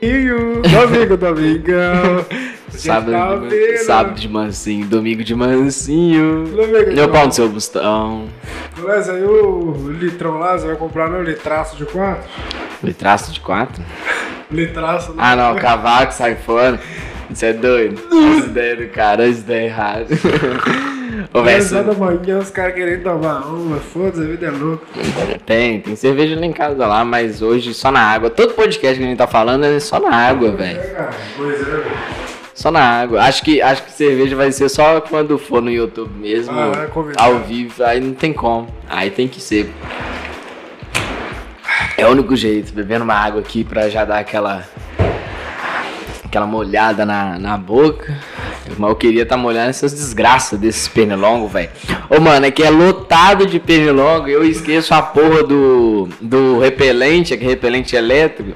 Domingo, domingão. Sábado, tá de, sábado de mansinho, domingo de mansinho. Domingo Meu pau no seu bustão. Mas aí o litrão lá, você vai comprar no litraço de quatro? Litraço de quatro? Litraço né? Ah não, cavaco sai fora. Isso é doido. As ideias do cara, as ideias erradas. Ô, isso- da manhã, os caras querendo tomar uma, foda-se, a vida é louca. tem, tem cerveja lá em casa lá, mas hoje só na água. Todo podcast que a gente tá falando é só na água, velho. É, cara, pois é, velho. Só na água. Acho que, acho que cerveja vai ser só quando for no YouTube mesmo, Ah, é ao vivo. Aí não tem como. Aí tem que ser. É o único jeito, bebendo uma água aqui pra já dar aquela. aquela molhada na, na boca. Mas eu queria estar molhando essas desgraças desses pernilongos, velho. Ô, mano, é que é lotado de pernilongo. Eu esqueço a porra do, do repelente, aquele repelente elétrico.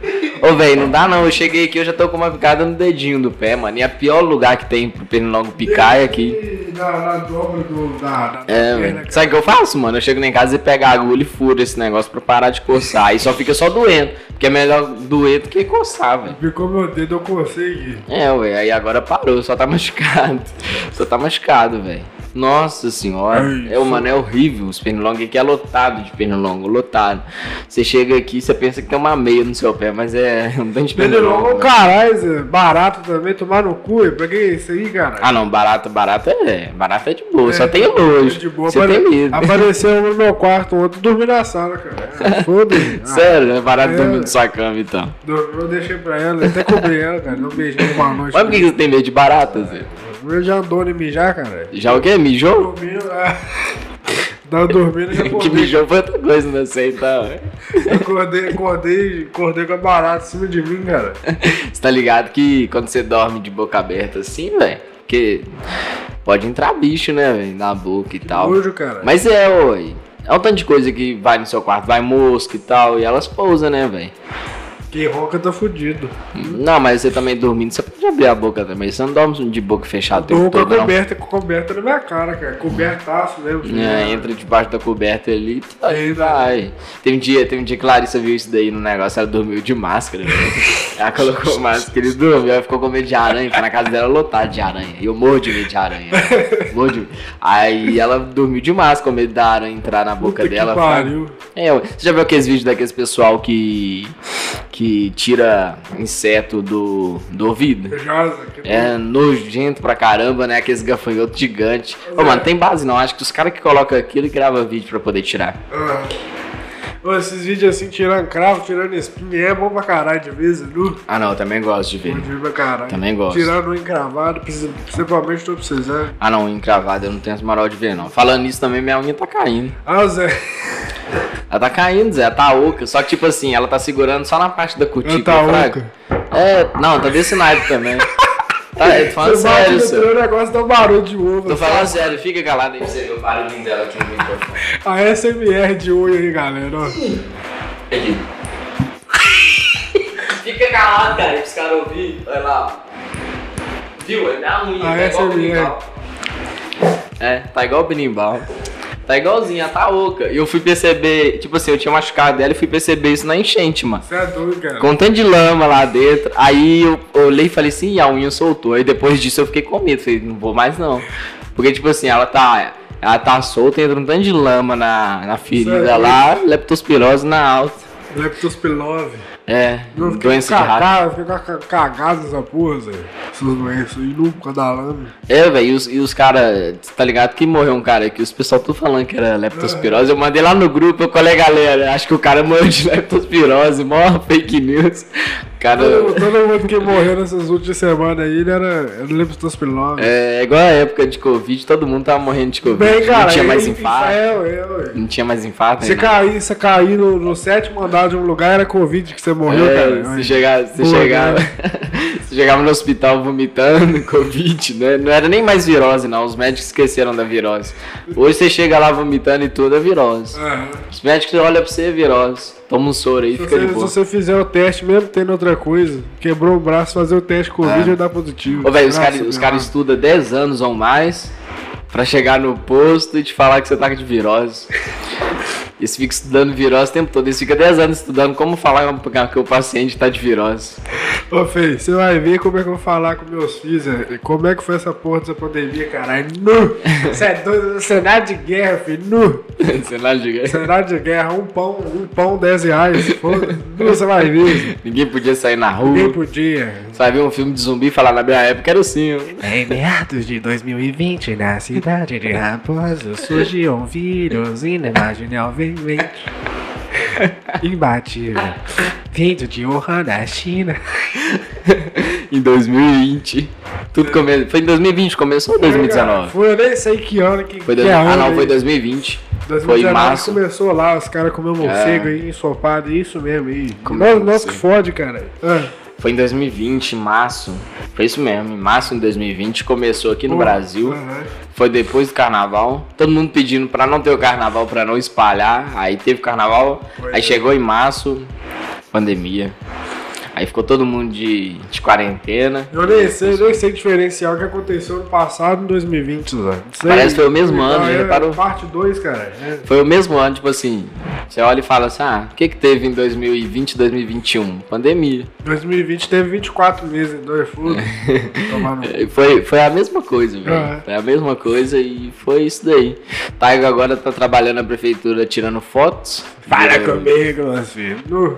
Ô, velho, não dá não. Eu cheguei aqui, eu já tô com uma picada no dedinho do pé, mano. E é o pior lugar que tem pro pernilongo picar é aqui. Na, na dobra do, da, É, velho. Sabe o que eu faço, mano? Eu chego lá em casa e pego a agulha e furo esse negócio pra parar de coçar. Aí só fica só doendo. Porque é melhor doer do que coçar, velho. Ficou meu dedo, eu consegui. É, ué, aí agora parou, só tá machucado. Só tá machucado, velho. Nossa senhora. Ai, é, mano, é horrível. Os pernilongos aqui é lotado de pernilongo, lotado. Você chega aqui, você pensa que tem uma meia no seu pé, mas é um tanto de Pernilongo é pernilongo. um caralho, Zé. Barato também, tomar no cu. Pra que isso aí, cara? Ah, não, barato, barato é. Barato é de boa, só É, tem nojo. de boa, Você apare- tem medo. Apareceu um no meu quarto, outro dormiu na sala, cara. É, Foda-se. Sério, é barato É. dormir na sua cama, então. eu deixei pra ela, até cobri ela, cara. Um beijinho uma noite. Mas por que você tem medo de barata, Zé? Eu já andou em mijar, cara. Já o quê? Mijou? Dormindo, ah. Tava dormindo, já que mijou foi outra coisa, não sei, então. Acordei, acordei, acordei com a barata em cima de mim, cara. Você tá ligado que quando você dorme de boca aberta assim, velho? Porque pode entrar bicho, né, velho? Na boca e tal. Nojo, cara. Mas é, oi. É um tanto de coisa que vai no seu quarto, vai mosca e tal, e elas pousam, né, velho? Quem ronca tá fudido. Não, mas você também dormindo, você pode abrir a boca também. Você não dorme de boca fechada o Tô tempo com a coberta, com coberta na minha cara, cara. Cobertaço mesmo. É, entra debaixo da coberta ali, vai. Tem um dia, tem um dia que Larissa viu isso daí no negócio, ela dormiu de máscara, velho. Ela colocou máscara e dormiu, ela ficou com medo de aranha, porque na casa dela lotado de aranha. E eu morro de medo de aranha. né? Morro de... Aí ela dormiu de máscara, com medo da aranha entrar na boca Puta que dela. pariu. É, você já viu aqueles vídeos daqueles pessoal que. Que tira inseto do, do ouvido? É nojento pra caramba, né? Aqueles gafanhotos gigantes. Ô, mano, tem base não. Acho que os caras que colocam aquilo e gravam vídeo pra poder tirar. Ô, esses vídeos assim, tirando cravo, tirando espinha, é bom pra caralho de vez, nu. Ah, não, eu também gosto de ver. Bom de ver pra caralho. Também gosto. Tirando um encravado, principalmente tô precisando. Ah, não, encravado, eu não tenho essa moral de ver, não. Falando nisso também, minha unha tá caindo. Ah, Zé, Ela tá caindo, Zé, ela tá oca. Só que, tipo assim, ela tá segurando só na parte da cutícula, tá fraga. oca. É, não, tá desse naipe também. Tá, eu tô falando Você bate sério, no teu negócio, dá um barulho de ovo. Tô falando sério, fica calado aí pra você ver o barulhinho dela aqui no microfone. A SMR de unha aí, galera. Aqui. Fica calado, cara, pros caras ouvirem. Olha lá. Viu? É minha unha, Ah, tá o essa é benimbau. É, tá igual o benimbau. Tá igualzinha, tá oca. E eu fui perceber, tipo assim, eu tinha machucado dela e fui perceber isso na enchente, mano. Você é doido, cara. Com um tanto de lama lá dentro. Aí eu olhei e falei assim, e a unha soltou. Aí depois disso eu fiquei com medo. Falei, não vou mais não. Porque, tipo assim, ela tá. Ela tá solta, entra um tanto de lama na, na ferida lá, leptospirose na alta. Leptospirose. É, Eu doença de rato. cagado, fiquei ca- cagado nessa porra, Zé. Essas doenças aí, nunca dá lama. É, velho, e os, os caras, tá ligado que morreu um cara aqui, os pessoal tudo falando que era leptospirose. Eu mandei lá no grupo, eu falei, galera, acho que o cara morreu de leptospirose, mó fake news. Cara, Todo, todo mundo que morreu nessas últimas semanas aí, ele era, era leptospirose. é igual a época de Covid, todo mundo tava morrendo de Covid. Bem, cara, não tinha mais é- infarto. É, é, ué. Não tinha mais infarto, Você né? cair, você cair no, no sétimo andar de um lugar, era Covid que você morreu, É, cara. você Ué. chegava, você Porra, chegava, você chegava no hospital vomitando, Covid, né? Não era nem mais virose, não. Os médicos esqueceram da virose. Hoje você chega lá vomitando e tudo é virose. Aham. Os médicos olham pra você, é virose. Toma um soro aí Se fica você, de se boa. você fizer o teste, mesmo tendo outra coisa, quebrou o braço, fazer o teste Covid É. vai dar positivo. Ô, velho, os caras cara estudam 10 anos ou mais pra chegar no posto e te falar que você tá de virose. Eles ficam estudando virose o tempo todo. Eles ficam 10 anos estudando como falar que o paciente tá de virose. Ô, Fê, você vai ver como é que eu vou falar com meus filhos. é, Como é que foi essa porra dessa pandemia, caralho. Nu! Você é doido, cenário de guerra, filho. Nu! Cenário de guerra. Cenário de guerra, um pão, um pão, 10 reais. Foda. Você vai ver. Ninguém podia sair na rua. Ninguém podia. Você vai ver um filme de zumbi e falar na minha época era assim. ó. Em meados de 2020, na cidade de Raposo, surgiu um vírus inimaginavelmente imbatível. Vindo de Wuhan, da China. Em 2020. Tudo come... Foi em 2020 começou ou 2019? Foi, eu nem sei que ano que, Foi que dois- é Ah, não, foi 2020. 2019 Foi em março. começou lá, os caras comendo morcego É. aí, ensopado, isso mesmo Nós, nós que fode, cara. Ah, Foi em 2020, em março. Foi isso mesmo, em março de 2020 começou aqui no pô, Brasil. aham. Foi depois do carnaval. Todo mundo pedindo pra não ter o carnaval, pra não espalhar. Aí teve carnaval. Aí é. chegou em março, pandemia. Aí ficou todo mundo de, de quarentena. Eu nem sei, nem sei diferenciar o que aconteceu no passado em 2020, Suzano. Não sei. Parece que foi o mesmo ano, já é, reparou? Parte 2, cara. É. Foi o mesmo ano, tipo assim. Você olha e fala assim: ah, o que que teve em 2020 2021? Pandemia. 2020 teve 24 meses, dois furos. Tomar no É, Foi, foi a mesma coisa, velho. Ah. Foi a mesma coisa e foi isso daí. Taigo agora tá trabalhando na prefeitura tirando fotos. Para Eu- comigo, meu filho. No,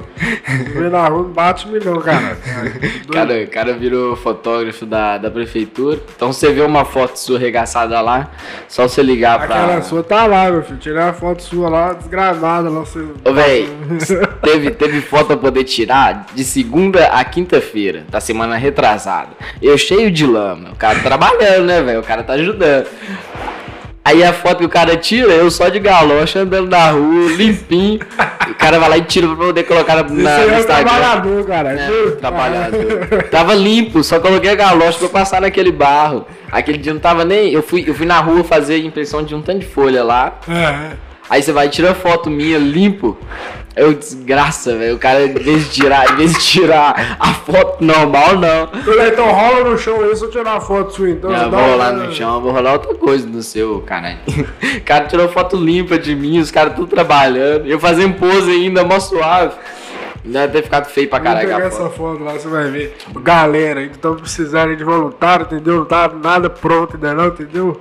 no na rua bate milhão, cara. Cara, o cara virou fotógrafo da, da prefeitura. Então você vê uma foto sua arregaçada lá, só você ligar pra. Aquela sua tá lá, meu filho. Tirei a foto sua lá, desgramada lá. Você... Ô, véi, teve, teve foto pra poder tirar de segunda a quinta-feira, da semana retrasada. Eu cheio de lama. O cara trabalhando, né, velho? O cara tá ajudando. Aí a foto que o cara tira, eu só de galocha andando na rua, limpinho. o cara vai lá e tira pra poder colocar na, Isso na, no é Instagram. trabalhador, cara. Nu. trabalhador. Tava limpo, só coloquei a galocha pra passar naquele barro. Aquele dia não tava nem. Eu fui, eu fui na rua fazer impressão de um tanto de folha lá. É. Aí você vai tirar foto minha limpo. Eu desgraça, velho. O cara, em vez de tirar, em vez de tirar a foto normal, não. Então rola no chão aí, se eu tirar a foto sua, então. Dá vou rolar no chão, vou rolar outra coisa no seu, caralho. O cara tirou foto limpa de mim, os caras tudo trabalhando. Eu fazendo pose ainda, mó suave. Deve ter ficado feio pra caralho pegar a essa foto. lá, você vai ver. Galera, ainda estão precisando de voluntário, entendeu? Não tá nada pronto ainda não, entendeu?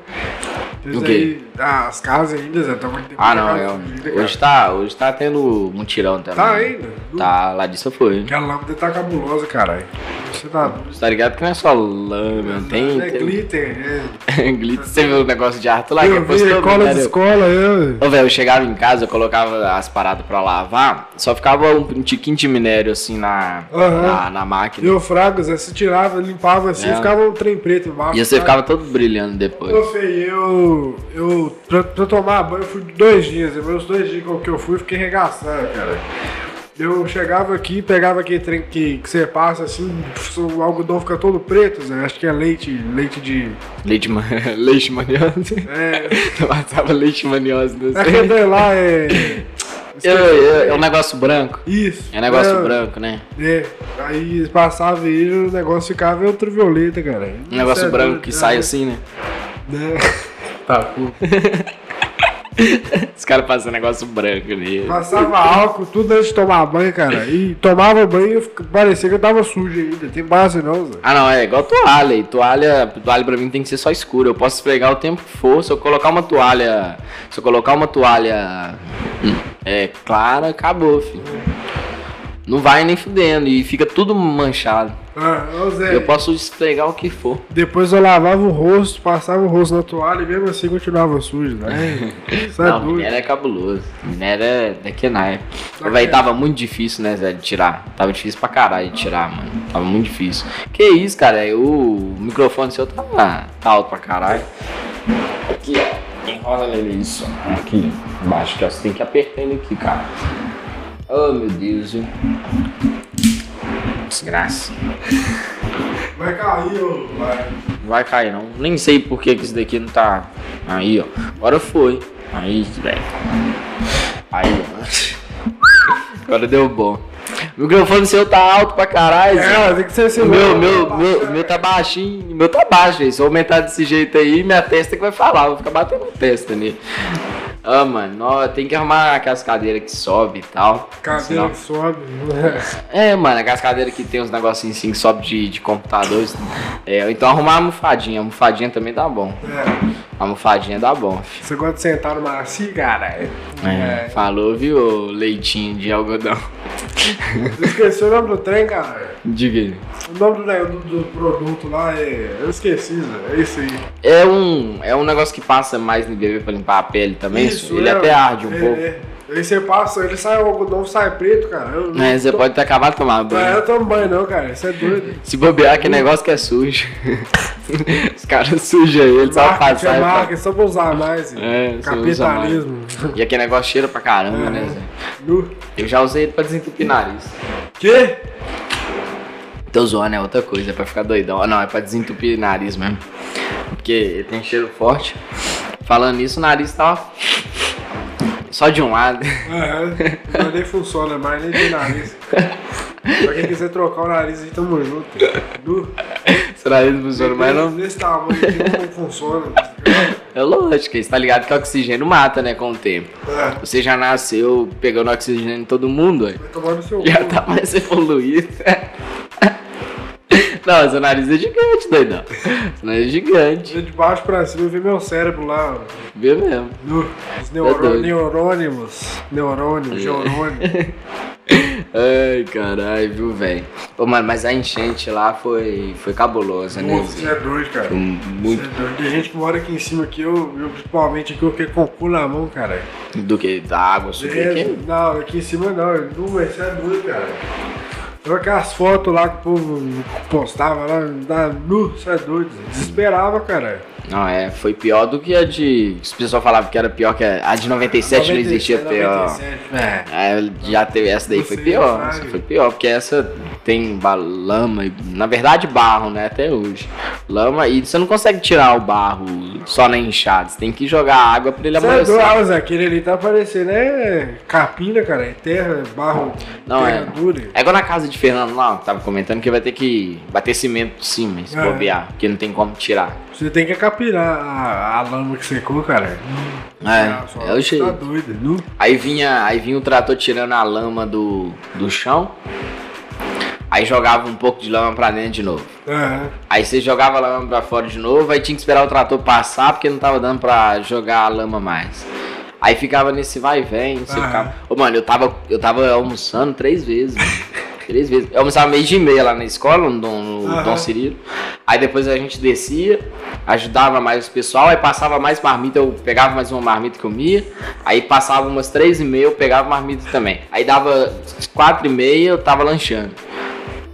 Isso O quê? aí, as casas ainda, Zé, estão Ah, não, é. Hoje tá, hoje tá tendo mutirão também. Tá ainda? Tá, lá disso foi. Aquela lâmpada tá cabulosa, caralho. Você tá. Você tá ligado que não é só lama, tem. É tem... glitter, é. Glitter. Você viu o negócio de arte lá que Eu vi, cola de escola, eu. Ô, velho, eu chegava em casa, eu colocava as paradas pra lavar, só ficava um, tiquinho de minério assim na, Aham. na, na máquina. E o Fraga, Zé, se tirava, limpava assim, É. ficava um trem preto embaixo. E você ficava todo brilhando depois. Ô, Fê, eu. Eu. Pra, pra tomar banho, eu fui dois dias. E meus dois dias que eu fui, eu fiquei regaçando, cara. Eu chegava aqui, pegava aquele trem que, que você passa assim, o algodão fica todo preto, Zé. Acho que é leite, leite de. Leite, ma... leite maniose. É. Eu passava leite maniose no É aquele lá, é. Eu- eu- É um negócio branco. Isso. É um negócio é, branco, né? É. Aí passava ele, o negócio ficava ultravioleta, cara. Um negócio é branco que é. sai assim, né? Né? Tá, pô. Os caras passam negócio branco ali. Passava álcool, tudo antes de tomar banho, cara. E tomava banho e parecia que eu tava sujo ainda. Tem base não, Zé. Ah, não, é igual toalha. E toalha, toalha pra mim tem que ser só escura. Eu posso esfregar o tempo que for. Se eu colocar uma toalha. Se eu colocar uma toalha hum, é, clara, acabou, filho. Não vai nem fudendo. E fica tudo manchado. Ah, Zé. Eu posso esfregar o que for. Depois eu lavava o rosto, passava o rosto na toalha e mesmo assim continuava sujo, né? Isso é Não, doido. minério é cabuloso. Minério é daqui na época. Véi, é. tava muito difícil, né, Zé, de tirar. Tava difícil pra caralho de tirar, mano. Tava muito difícil. Que isso, cara? O microfone seu tá, tá alto pra caralho. Aqui, ó. Enrola ele isso. Aqui, embaixo, que. Você tem que apertar ele aqui, cara. Oh, meu Deus, viu? Desgraça. Vai cair, ô. Vai. Não vai cair, não. Nem sei por que que isso daqui não tá. Aí, ó. Agora foi. Aí, velho. Aí, ó. Agora deu bom. O microfone seu tá alto pra caralho. É, tem que ser assim. Meu, meu, meu, meu tá baixinho. Meu tá baixo, velho. Se eu aumentar desse jeito aí, minha testa que vai falar. Eu vou ficar batendo testa nele. Ah, mano, tem que arrumar aquelas cadeiras que sobe e tal. Cadeira senão- que sobe. É, mano, aquelas cadeiras que tem uns negocinhos assim que sobe de, de computadores. É, ou então arrumar a almofadinha. A almofadinha também dá bom. É. A almofadinha dá bom. fi. Você gosta de sentar no macio, cara? É, falou, viu, leitinho de algodão. Eu esqueci o nome do trem, cara. Diga aí. O nome do, do, do produto lá é. Eu esqueci, Zé. É isso aí. É um, é um negócio que passa mais no bebê pra limpar a pele também. Isso, ele é, até arde um é, pouco. É. Aí você passa, ele sai o algodão, sai preto, cara. Eu, É, você tô- pode ter acabado de tomar Não, banho. eu tomo banho não, cara. Isso é doido. Se bobear, que negócio que é sujo. Os caras sujam ele, só passar. é fala- marketing, só pra usar mais. É, Capitalismo. E aquele negócio cheira pra caramba, né, Zé? Nu. Eu já usei ele pra desentupir nariz. Que? Tô zoando, é outra coisa, é pra ficar doidão. Ah, Não, é pra desentupir nariz mesmo. Porque ele tem cheiro forte. Falando nisso, o nariz tá ó, só de um lado. Aham. Mas nem funciona mais, nem de nariz. pra quem quiser trocar o nariz aí, tamo junto. Nu. Seu nariz não funciona mais não. Desse tamanho aqui não funciona. É lógico, você tá ligado que o oxigênio mata, né, com o tempo. É. Você já nasceu pegando oxigênio em todo mundo. Vai tomar no seu Já cu. tá mais evoluído. Não, seu nariz é gigante, doidão. Seu nariz é gigante. De baixo pra cima, eu vi meu cérebro lá. ó. Vê mesmo. Nu. Os Tá neurô doido. neurônimos. Neurônimos. Ai, caralho, viu, velho? Ô, mano, mas a enchente lá foi, foi cabulosa, né? Nossa, você Zé? é doido, cara. Foi muito Você é doido. Tem gente que mora aqui em cima aqui, eu, eu principalmente aqui, eu fiquei com o cu na mão, cara. do que da água subir É, aqui. não, aqui em cima não. Mas você é doido, cara. Eu aquelas fotos lá que o povo postava lá, nu, é doido. Desesperava, cara. Não, é, foi pior do que a de. Os pessoal falavam que era pior que a, a de 97 não existia pior. 97, é. É, já teve essa daí, foi pior. Essa foi pior, porque essa tem lama, na verdade barro, né? Até hoje. Lama, e você não consegue tirar o barro só na enxada, você tem que jogar água pra ele Você é Zé, aquele ali tá parecendo, é capina, cara, é terra, barro, Não, terra é. dura. É igual na casa de Fernando lá, que tava comentando que vai ter que bater cimento por cima, se É. bobear, porque não tem como tirar. Você tem que capinar a, a lama que secou, cara. Ah, só- É, é o jeito. Tá doido, nu. Aí vinha, aí vinha o trator tirando a lama do, do chão. Aí jogava um pouco de lama pra dentro de novo. Aham. Aí você jogava a lama pra fora de novo, aí tinha que esperar o trator passar porque não tava dando pra jogar a lama mais. Aí ficava nesse vai e vem, você Aham. ficava. Ô, mano, eu tava, eu tava almoçando três vezes, mano. Três vezes. Eu almoçava meio dia e meia lá na escola, no Dom, no Aham. Dom Cirilo. Aí depois a gente descia, ajudava mais o pessoal, aí passava mais marmita, eu pegava mais uma marmita que eu comia. Aí passava umas três e meia, eu pegava marmita também. Aí dava quatro e meia, eu tava lanchando.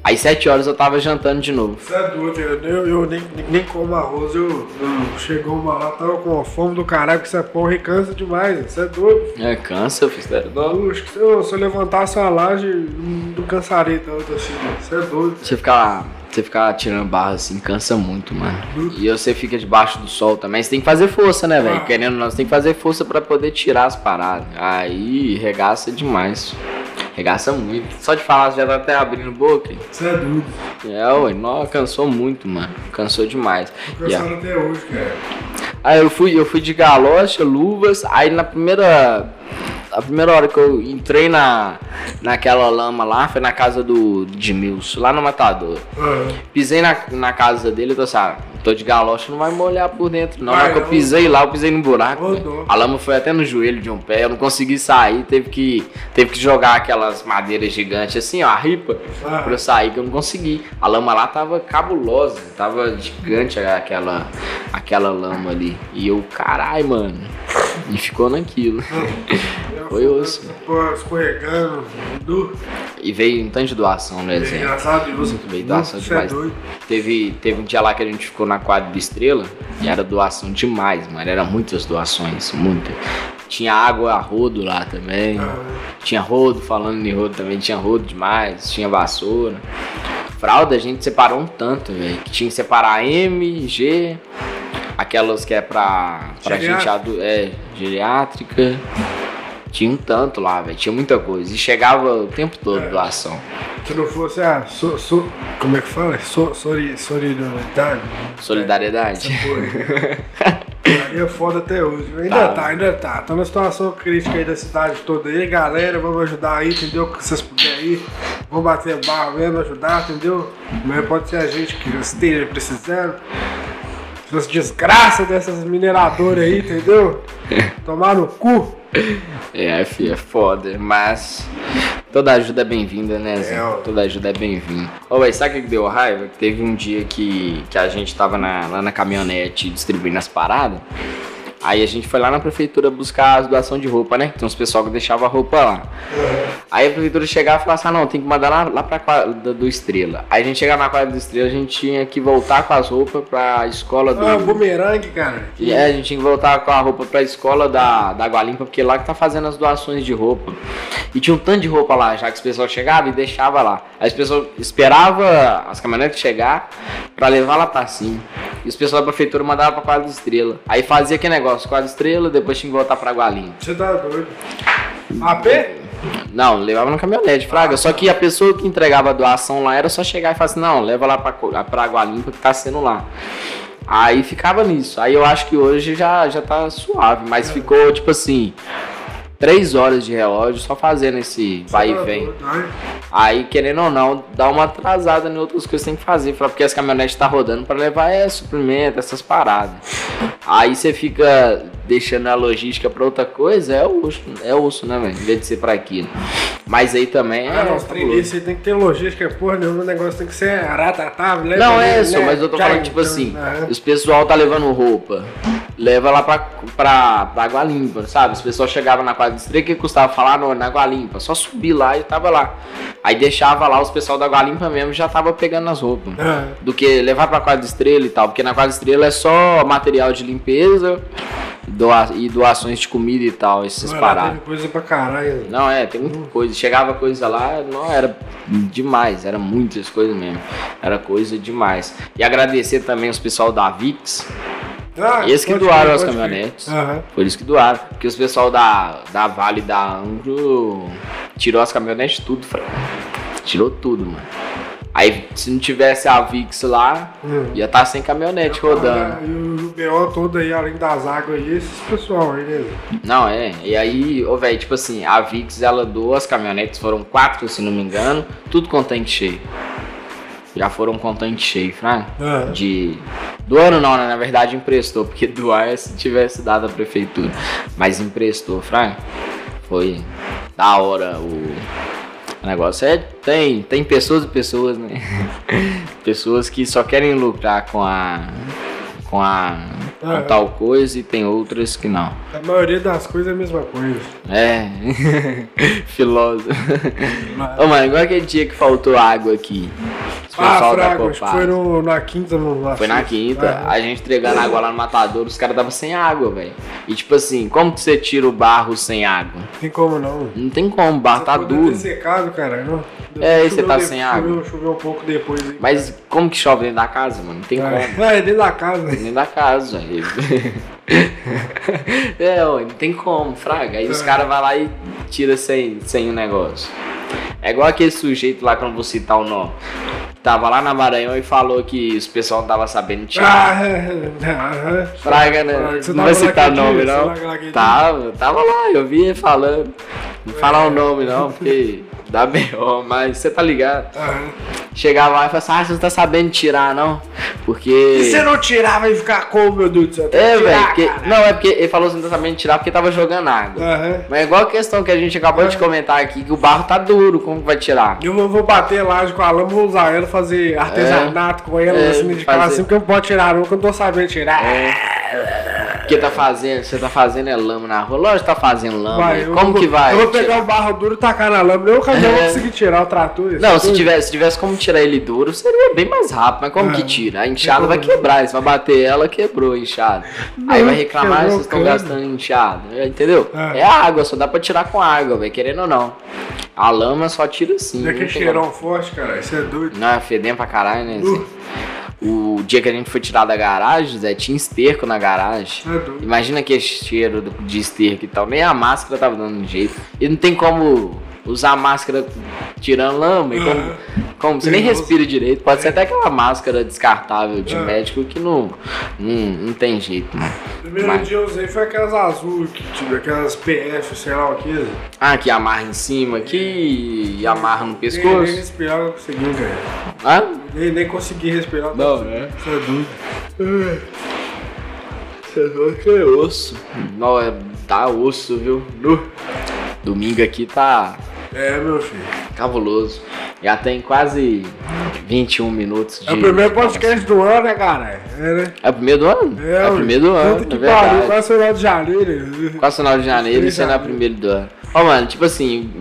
Aí sete horas eu tava jantando de novo. Você é doido, eu, eu, eu nem, nem como arroz, eu, eu chegou uma lá, tava com a fome do caralho, que essa porra cansa demais, você é doido. É, cansa, eu fiz sério. Eu acho que se eu, se eu levantasse uma laje, não cansaria tanto assim, você é doido. Você ficar, você ficar tirando barra assim cansa muito, mano. E você fica debaixo do sol também. Você tem que fazer força, né, velho? Ah. Querendo ou não, você tem que fazer força pra poder tirar as paradas. Aí regaça demais. Regaça muito. Só de falar, você já tá até abrindo boca. Você é doido. É, ué, não, cansou muito, mano. Cansou demais. Tô a- cansado até hoje, cara. Aí eu fui, eu fui de galocha, luvas, aí na primeira. A primeira hora que eu entrei na, naquela lama lá foi na casa do Edmilson, lá no Matador. Aham. Pisei na, na casa dele, eu tô assim, ah, tô de galocha, não vai molhar por dentro. Não, na Vai, hora que eu pisei lá, eu pisei num buraco. Dó. A lama foi até no joelho de um pé, eu não consegui sair, teve que, teve que jogar aquelas madeiras gigantes assim, ó, a ripa, Ah. pra eu sair, que eu não consegui. A lama lá tava cabulosa, tava gigante aquela, aquela lama ali. E eu, carai, mano. E ficou naquilo. Foi osso. Escorregando, nu. E veio um tanto de doação no É exemplo. engraçado isso. Veio doação Você é demais. doido. Teve, teve um dia lá que a gente ficou na quadra do Estrela e era doação demais, mano. Era muitas doações, muitas. Tinha água a rodo lá também. Ah. Tinha rodo, falando em rodo também, tinha rodo demais. Tinha vassoura. Fralda a gente separou um tanto, velho. Que tinha que separar M, G, aquelas que é pra, pra gente é, geriátrica. Tinha um tanto lá, velho. Tinha muita coisa. E chegava o tempo todo É. doação. Se não fosse a. So, so, como é que fala? So, sori, solidariedade. Solidariedade. Aí é foda até hoje. Ainda tá. tá, ainda tá. Tá numa situação crítica aí da cidade toda aí, galera. Vamos ajudar aí, entendeu? Que vocês puderem aí. Vamos bater barro mesmo, ajudar, entendeu? Mas pode ser a gente que esteja precisando. Essas desgraças dessas mineradoras aí, entendeu? Tomar no cu. É, fi, é foda, mas toda ajuda é bem-vinda, né, Zé? É, toda ajuda é bem-vinda. Ô, véi, sabe o que deu raiva? Teve um dia que, que a gente tava na, lá na caminhonete distribuindo as paradas. Aí a gente foi lá na prefeitura buscar as doação de roupa, né? Tem uns pessoal que deixava a roupa lá. Aí a prefeitura chegava e falava assim: ah, não, tem que mandar lá, lá pra quadra do Estrela. Aí a gente chegava na quadra do Estrela, a gente tinha que voltar com as roupas pra escola do. Ah, bumerangue, cara. E é, a gente tinha que voltar com a roupa pra escola da, da Água Limpa, porque lá que tá fazendo as doações de roupa. E tinha um tanto de roupa lá, já que os pessoal chegava e deixava lá. Aí as pessoas esperava as caminhonetes chegar pra levar lá pra cima. E os pessoal da prefeitura mandava pra quadra do Estrela. Aí fazia aquele negócio negócio, quatro estrelas, depois tinha que voltar pra Gualinha. Você tá doido? AP? Não, levava no caminhonete, Fraga. Só que a pessoa que entregava a doação lá era só chegar e falar assim: não, leva lá pra, pra Água Limpa que tá sendo lá. Aí ficava nisso. Aí eu acho que hoje já, já tá suave, mas ficou tipo assim três horas de relógio só fazendo esse vai e vem. Aí, querendo ou não, dá uma atrasada em outras coisas que tem que fazer, porque as caminhonetes tá rodando para levar é, suprimento, essas paradas. Aí você fica deixando a logística para outra coisa, é osso, é osso, né, velho? Em vez de ser para aquilo. Mas aí também ah, é. Não, trem você tem que ter logística, porra, nenhum negócio tem que ser aratatável, né? Não, é isso, né? mas eu tô falando, tipo assim, né? os pessoal tá levando roupa, leva lá pra, pra, pra água limpa, sabe? Os pessoal chegava na quadra de estreia, que custava falar no, na água limpa, só subir lá e tava lá. Aí deixava lá os pessoal da água limpa mesmo já tava pegando as roupas. É. Do que levar pra quadra de estrela e tal, porque na quadra de estrela é só material de limpeza doa e doações de comida e tal, esses não, paradas. Tem coisa pra caralho. Não, é, tem muita coisa. Chegava coisa lá, não era demais, era muitas coisas mesmo. Era coisa demais. E agradecer também os pessoal da Vix. Ah, Esse que doaram as caminhonetes. Uhum. Por isso que doaram. Porque os pessoal da, da Vale da Angro tirou as caminhonetes tudo, Tirou tudo, mano. Aí se não tivesse a VIX lá, hum. ia estar tá sem caminhonete rodando. E o BO todo aí, além das águas aí, esses pessoal aí, né? Não, é. E aí, ô, velho, tipo assim, a VIX ela doou as caminhonetes, foram quatro, se não me engano, tudo com tanque cheio. Já foram com tanque cheio, Fran. É. De. Do ano não, né? Na verdade emprestou, porque doar se tivesse dado a prefeitura. Mas emprestou, Fran. Foi da hora o o negócio é tem tem pessoas e pessoas, né? pessoas que só querem lucrar com a com a com é. tal coisa e tem outras que não. A maioria das coisas é a mesma coisa. É. Filósofo. Mas... Ô, mano, igual aquele dia que faltou água aqui. Ah, Fraga, acho que foi no, na quinta, no Foi na quinta, a gente entregando água lá no matador, os caras davam sem água, velho. E tipo assim, como que você tira o barro sem água? Não tem como não. Não tem como, o barro você tá duro. Ter secado, cara. Não. É, e você tá sem água. Choveu, um pouco depois. Aí, Mas como que chove dentro da casa, mano? Não tem é. como. É, dentro da casa. Dentro da casa. é, ó, não tem como, fraga. Aí é. os caras vão lá e tira sem, sem o negócio. É igual aquele sujeito lá, quando vou citar o nome. Tava lá na Maranhão e falou que os pessoal não tava sabendo tirar. Ah, Fraga, né? Não vai citar nome, não. Tava, tava lá, eu vi ele falando. Não falar o nome, não, porque da B.O., mas você tá ligado. Uhum. Chegava lá e falava assim, ah, você não tá sabendo tirar, não? Porque... E você não tirar, vai ficar como, meu Deus do céu? É, velho. Não, é porque ele falou assim, não tá sabendo tirar porque tava jogando água. Uhum. Mas é igual a questão que a gente acabou uhum. de comentar aqui, que o barro tá duro, como vai tirar? Eu vou bater laje com a lama, vou usar ela, fazer artesanato é. com ela, é, assim, de casa, assim, porque eu não posso tirar nunca, eu não tô sabendo tirar. É. Porque tá fazendo, você tá fazendo é lama na rua. Lógico que tá fazendo lama. Vai, como vou, que vai? Eu vou pegar tirar? o barro duro e tacar na lama. Eu caminhão é. vou conseguir tirar o trator. Não, se tivesse, se tivesse como tirar ele duro, seria bem mais rápido. Mas como é. que tira? A enxada vai quebrar. Você vai bater ela, quebrou a enxada. Aí vai reclamar vocês estão gastando enxada. Entendeu? É. é água, só dá pra tirar com água, velho, querendo ou não. A lama só tira assim. É que cheirão forte, cara. Isso é doido. Não, é fedendo pra caralho, né? Uh. O dia que a gente foi tirar da garagem, Zé, tinha esterco na garagem. É Imagina que cheiro de esterco e tal. Nem a máscara tava dando jeito. E não tem como usar máscara tirando lama. E como, como você nem respira direito, pode ser até aquela máscara descartável de É. médico que não, não, não tem jeito, mano. Primeiro Mas- dia eu usei foi aquelas azul, que, tipo, aquelas PF, sei lá o que. Ah, que amarra em cima aqui e amarra no Nem, nem pescoço. respirar eu consegui, velho. Ah? Nem, nem consegui respirar. Não, né? Você é doido. Que osso. Não, é, tá osso, viu? Nu. Domingo aqui tá É, meu filho. cabuloso. Já tem quase 21 minutos de. É o primeiro podcast do ano, né, cara? É, né? É o primeiro do ano? É, o ué. primeiro do ano, é que pariu, verdade. quase final de janeiro. Quase final de janeiro e sendo a janeiro. primeiro do ano. Ó, mano, tipo assim,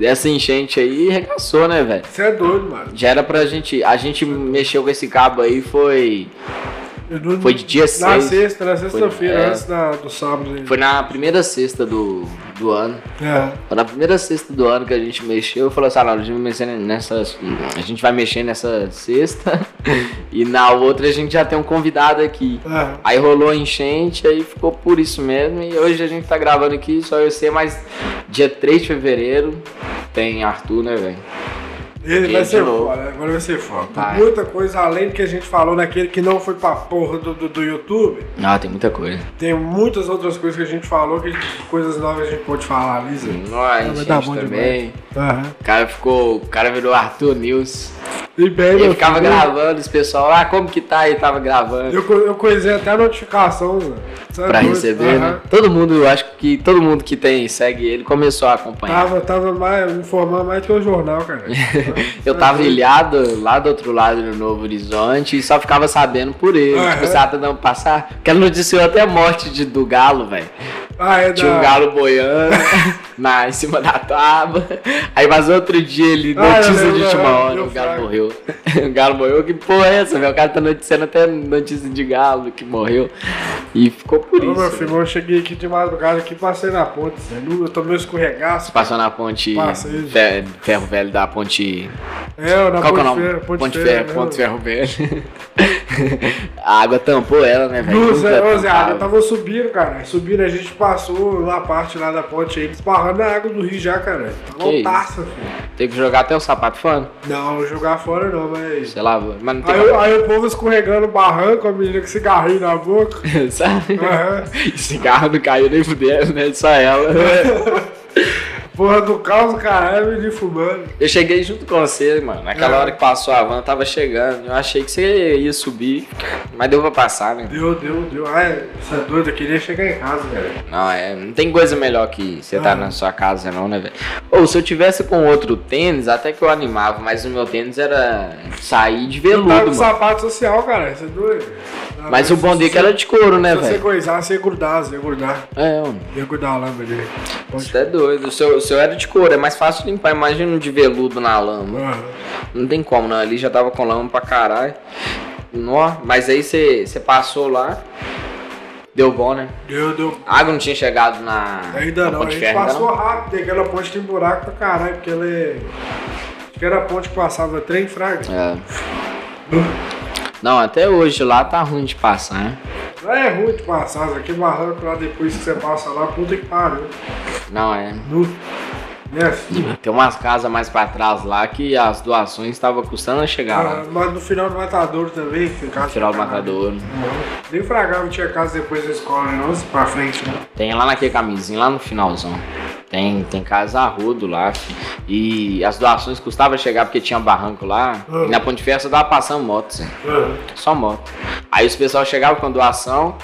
essa enchente aí regaçou, né, velho? Você é doido, mano. Já era pra gente. A gente mexeu com esse cabo aí, foi. Eu Foi de dia Na seis. sexta, na sexta-feira, é. antes da, do sábado. Foi na primeira sexta do, do ano. É. Foi na primeira sexta do ano que a gente mexeu, eu falei assim, ah, não, a gente vai mexer nessa. A gente vai mexer nessa sexta e na outra a gente já tem um convidado aqui. É. Aí rolou a enchente, aí ficou por isso mesmo. E hoje a gente tá gravando aqui, só eu sei, mas dia 3 de fevereiro tem Arthur, né, velho? Ele vai de ser foda, agora vai ser foda. Vai. muita coisa além do que a gente falou naquele que não foi pra porra do, do, do YouTube. Ah, tem muita coisa. Tem muitas outras coisas que a gente falou, que coisas novas a gente pode falar, Lisa. Nós, vai gente dar bom também. Aham. O cara ficou. O cara virou Arthur News. E bem, Ele ficava filho, gravando, os pessoal, ah, como que tá? Ele tava gravando. Eu, eu coisei até a notificação, Zé. É Pra receber, Aham. né? Todo mundo, eu acho que todo mundo que tem, segue ele, começou a acompanhar. Tava, tava mais, informando mais do que o jornal, cara. Eu tava ilhado lá do outro lado do Novo Horizonte e só ficava sabendo por ele. Aham. Tipo, você tá dando passar. Aquela noticiou até a morte de, do galo, velho. Ah, é Tinha um galo boiando na, em cima da tábua. Aí mas outro dia ele, Ah, eu notícia lembro, de última aham, hora, o galo fraco. morreu. o galo morreu, que porra é essa? O cara tá noticiando até notícia de galo que morreu. E ficou por Ô, isso. meu filho, eu cheguei aqui de madrugada aqui, passei na ponte. Eu tomei um escorregaço. Passou na ponte Passei. Fe- Ferro Velho da ponte. É, na Qual que é o ponte nome? Ferro, Ponte, Ferro, Ferro, né? Ponte Ferro Velho. a água tampou ela, né, velho? Luz, Nunca é, Zé, eu tava subindo, cara. Subindo, a gente passou na parte lá da ponte aí, esbarrando na água do rio já, cara. Lotaça, filho. Teve que jogar até o sapato fora. Não, jogar fora não, mas. Sei lá, mas não tem Aí, aí o povo escorregando no barranco, a menina com cigarrinho na boca. Sabe? E cigarro não caiu nem fudendo, né? Só ela. Porra do caos, caralho, menino fumando. Eu cheguei junto com você, mano. Naquela É. hora que passou a van, tava chegando. Eu achei que você ia subir, mas deu pra passar, né? Deu, deu, deu. Ai, você é doido, eu queria chegar em casa, velho. Não, é. Não tem coisa melhor que você tá Ah. na sua casa, não, né, velho? Ou se eu tivesse com outro tênis, até que eu animava, mas o meu tênis era sair de Eu tava veludo, com mano. sapato social, cara, você é doido. Mas o bom dele é que era de couro, né, Se você velho? coisar, você ia grudar, você ia grudar. É, mano. Ia grudar a lâmpada dele. Você é doido. O seu, o seu era de couro, é mais fácil limpar. Imagina um de veludo na lama. Aham. Não tem como, não. Ali já tava com lama pra caralho. Nó, mas aí você você passou lá. Deu bom, né? Deu, deu. A água não tinha chegado na. Ainda na não, a Ponte gente Ferro, ainda passou não? rápido, aquela ponte tem buraco pra caralho, porque ela é. Acho que era a ponte que passava trem fraga. É. Não, até hoje lá tá ruim de passar, né? Não é ruim de passar, aqui barranco lá depois que você passa lá, puta que pariu. Não, é. Né, filho? Tem umas casas mais pra trás lá que as doações estavam custando a chegar Ah, lá. mas no final do Matadouro também, filho, casa Final do. Matador. Não. Nem fragava tinha casa depois da escola, não, pra frente, né? Tem lá naquele camisinho, lá no finalzão. Tem, tem casa arrudo lá, fi. E as doações custavam chegar porque tinha barranco lá. Ah. E na Ponte Ferro só dava passando moto, assim. Aham. Só moto. Aí os pessoal chegavam com doação,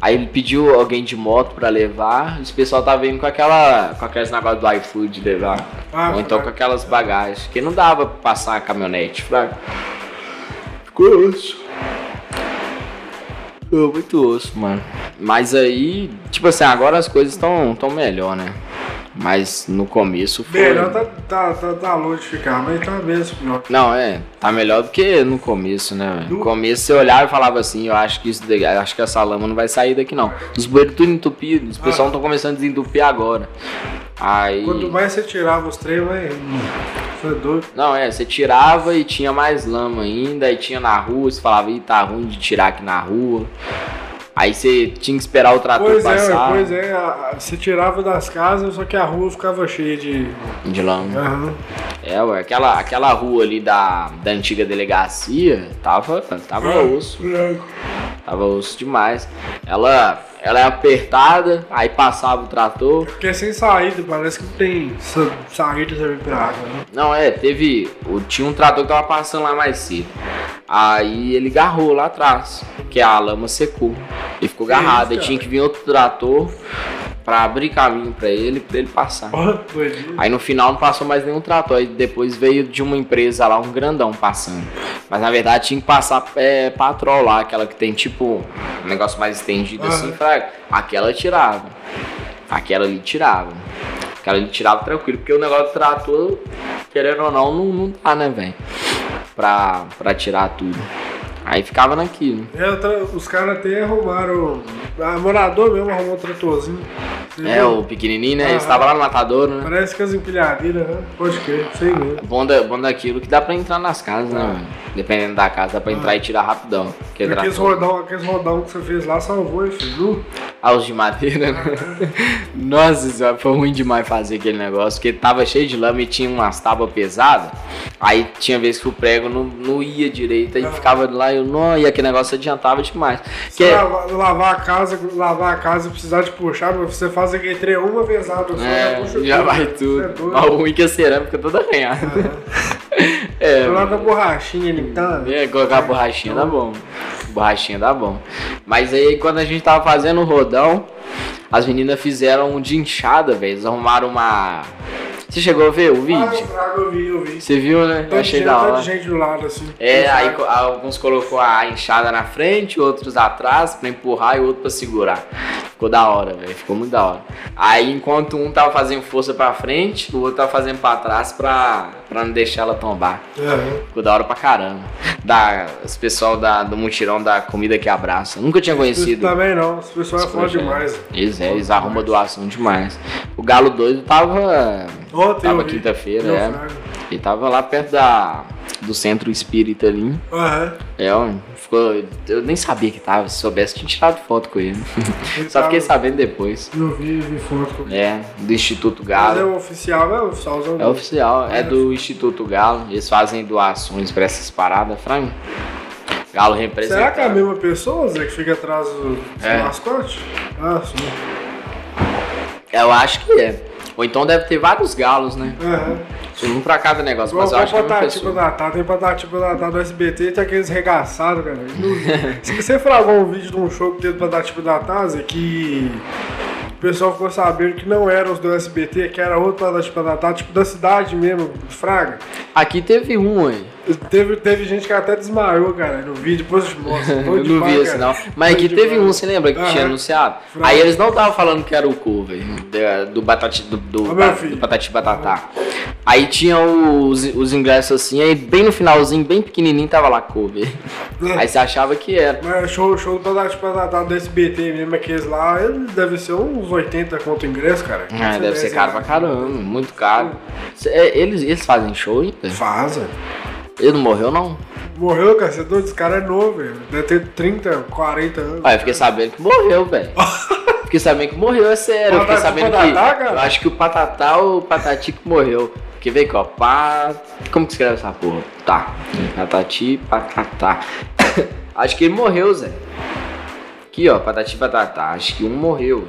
aí ele pediu alguém de moto pra levar, e os pessoal tava vindo com aquela. com aqueles negócios do iFood levar. Ah, Ou então com aquelas bagagens. Que não dava pra passar a caminhonete, fraga. Ficou osso. Ficou muito osso, mano. Mas aí, tipo assim, agora as coisas estão tão melhor, né? Mas no começo foi. Melhor tá, tá, tá, tá longe de ficar, mas tá mesmo pior. Não, é, tá melhor do que no começo, né? No No- começo você olhava e falava assim, eu acho que isso acho que essa lama não vai sair daqui não. Os bueiros tudo entupidos, os pessoal estão começando a desentupir agora. Aí. Quanto mais você tirava os trem, mais. Você é doido. Não, é, você tirava e tinha mais lama ainda, aí tinha na rua, você falava, ih, tá ruim de tirar aqui na rua. Aí você tinha que esperar o trator Pois é, passar pois é, a- a- você tirava das casas, só que a rua ficava cheia de. de lama. Aham. É, ué, aquela, aquela rua ali da, da antiga delegacia tava, tava osso. Tava osso demais. Ela, ela é apertada, aí passava o trator. Porque é sem saída, parece que não tem sa- saída também pra água, né? Não, é, teve. Tinha um trator que tava passando lá mais cedo. Aí ele garrou lá atrás, que a lama secou. Ele ficou garrado. Aí tinha que vir outro trator pra abrir caminho pra ele, pra ele passar. Aí no final não passou mais nenhum trator. Aí depois veio de uma empresa lá, um grandão passando. Mas na verdade tinha que passar é, patrol lá, aquela que tem tipo um negócio mais estendido Aham. assim, fraga. Aquela tirava. Aquela ali tirava. Aquela ali tirava tranquilo, porque o negócio do trator, querendo ou não, não, não dá, né, velho? Pra, pra tirar tudo. Aí ficava naquilo. É, tra- os caras até arrumaram. A morador mesmo arrumou um tratorzinho. Você É, viu? o pequenininho, né? Ele Aham. estava lá no matadouro, né? Parece que as empilhadeiras, né? Pode crer, sei mesmo. Bom, da, bom daquilo que dá pra entrar nas casas, né, Ah. velho? Dependendo da casa, dá pra entrar e tirar rapidão. Aqueles rodão, aqueles rodão que você fez lá salvou, hein, filho? Ah, os de madeira, né? Nossa senhora, foi ruim demais fazer aquele negócio, porque tava cheio de lama e tinha umas tábuas pesadas. Aí tinha vez que o prego não, não ia direito, aí ficava lá e eu, não, e aquele negócio adiantava demais. Que Se é, lavar, lavar a casa, lavar a casa e precisar de puxar, você faz aquele trem uma vez só, já é, puxa já tudo, vai né? tudo. É o ruim é que a cerâmica toda arranhada. É, Coloca a borrachinha ali, tá? É, colocar borrachinha dá bom. Borrachinha dá bom. Mas aí quando a gente tava fazendo o rodão, as meninas fizeram um de inchada, velho. Eles arrumaram uma. Você chegou a ver o Ah, vídeo? eu, eu vi, eu vi. Você viu, né? Tanto achei de da gente, hora. gente do lado, assim. É, aí alguns colocou a enxada na frente, outros atrás pra empurrar e outro pra segurar. Ficou da hora, velho. Ficou muito da hora. Aí enquanto um tava fazendo força pra frente, o outro tava fazendo pra trás pra, pra não deixar ela tombar. É, Ficou da hora pra caramba. Da, os pessoal da, do mutirão da comida que abraça. Nunca tinha conhecido. também não, esse pessoal é foda projeto. demais. Eles, é, eles arrumam doação demais. O Galo Doido tava. Ontem Tava eu quinta-feira, é. fraco. Ele tava lá perto da, do centro espírita ali. Aham. É, ó, ficou, eu nem sabia que tava. Se soubesse, tinha tirado foto com ele. Ele Só fiquei sabendo depois. Eu vi, vi foto com É, do Instituto Mas é Galo. o oficial, é o oficialzão. É oficial, é do Instituto Galo. Eles fazem doações pra essas paradas, Frank. Galo representa. Será que é a mesma pessoa, Zé, que fica atrás do, do É. mascote? Ah, sim. Eu acho que é. Ou então deve ter vários galos, né? Aham. Um pra cada negócio, mas eu acho que é uma pessoa. Patata, tem Patati Patata do SBT e tem aqueles regaçados, cara. Se você fragou um vídeo de um show que teve Patati Patata, Zé, que o pessoal ficou sabendo que não eram os do SBT, que era outro Patati Patata, tipo da cidade mesmo, Fraga. Aqui teve um aí. Teve, teve gente que até desmaiou, cara, no vídeo, depois eu te mostro. Eu não vi esse não. Mas aqui teve um, você lembra que tinha anunciado? Aí eles não estavam falando que era o cover do Batati do, do, do Patati Batatá. Aí tinha os, os ingressos assim, aí bem no finalzinho, bem pequenininho, tava lá cover. Aí você achava que era. Mas show, show do Patati Patata do SBT mesmo, aqueles lá, eles devem ser uns 80 conto o ingresso, cara. Ah, deve ser caro pra caramba, muito caro. É, Eles, eles fazem show ainda? Faz, velho. Ele não morreu, não? Morreu, cara, você é doido, esse cara é novo, velho. Deve ter 30, 40 anos. Ah, eu fiquei sabendo que morreu, velho. Fiquei sabendo que morreu, é sério. Eu fiquei sabendo Patatá, que. cara? Eu acho que o Patatá ou o Patati que morreu. Porque veio aqui, ó. Pa... Como que escreve essa porra? Tá. Patati, Patatá. acho que ele morreu, Zé. Aqui, ó. Patati, Patatá. Acho que um morreu.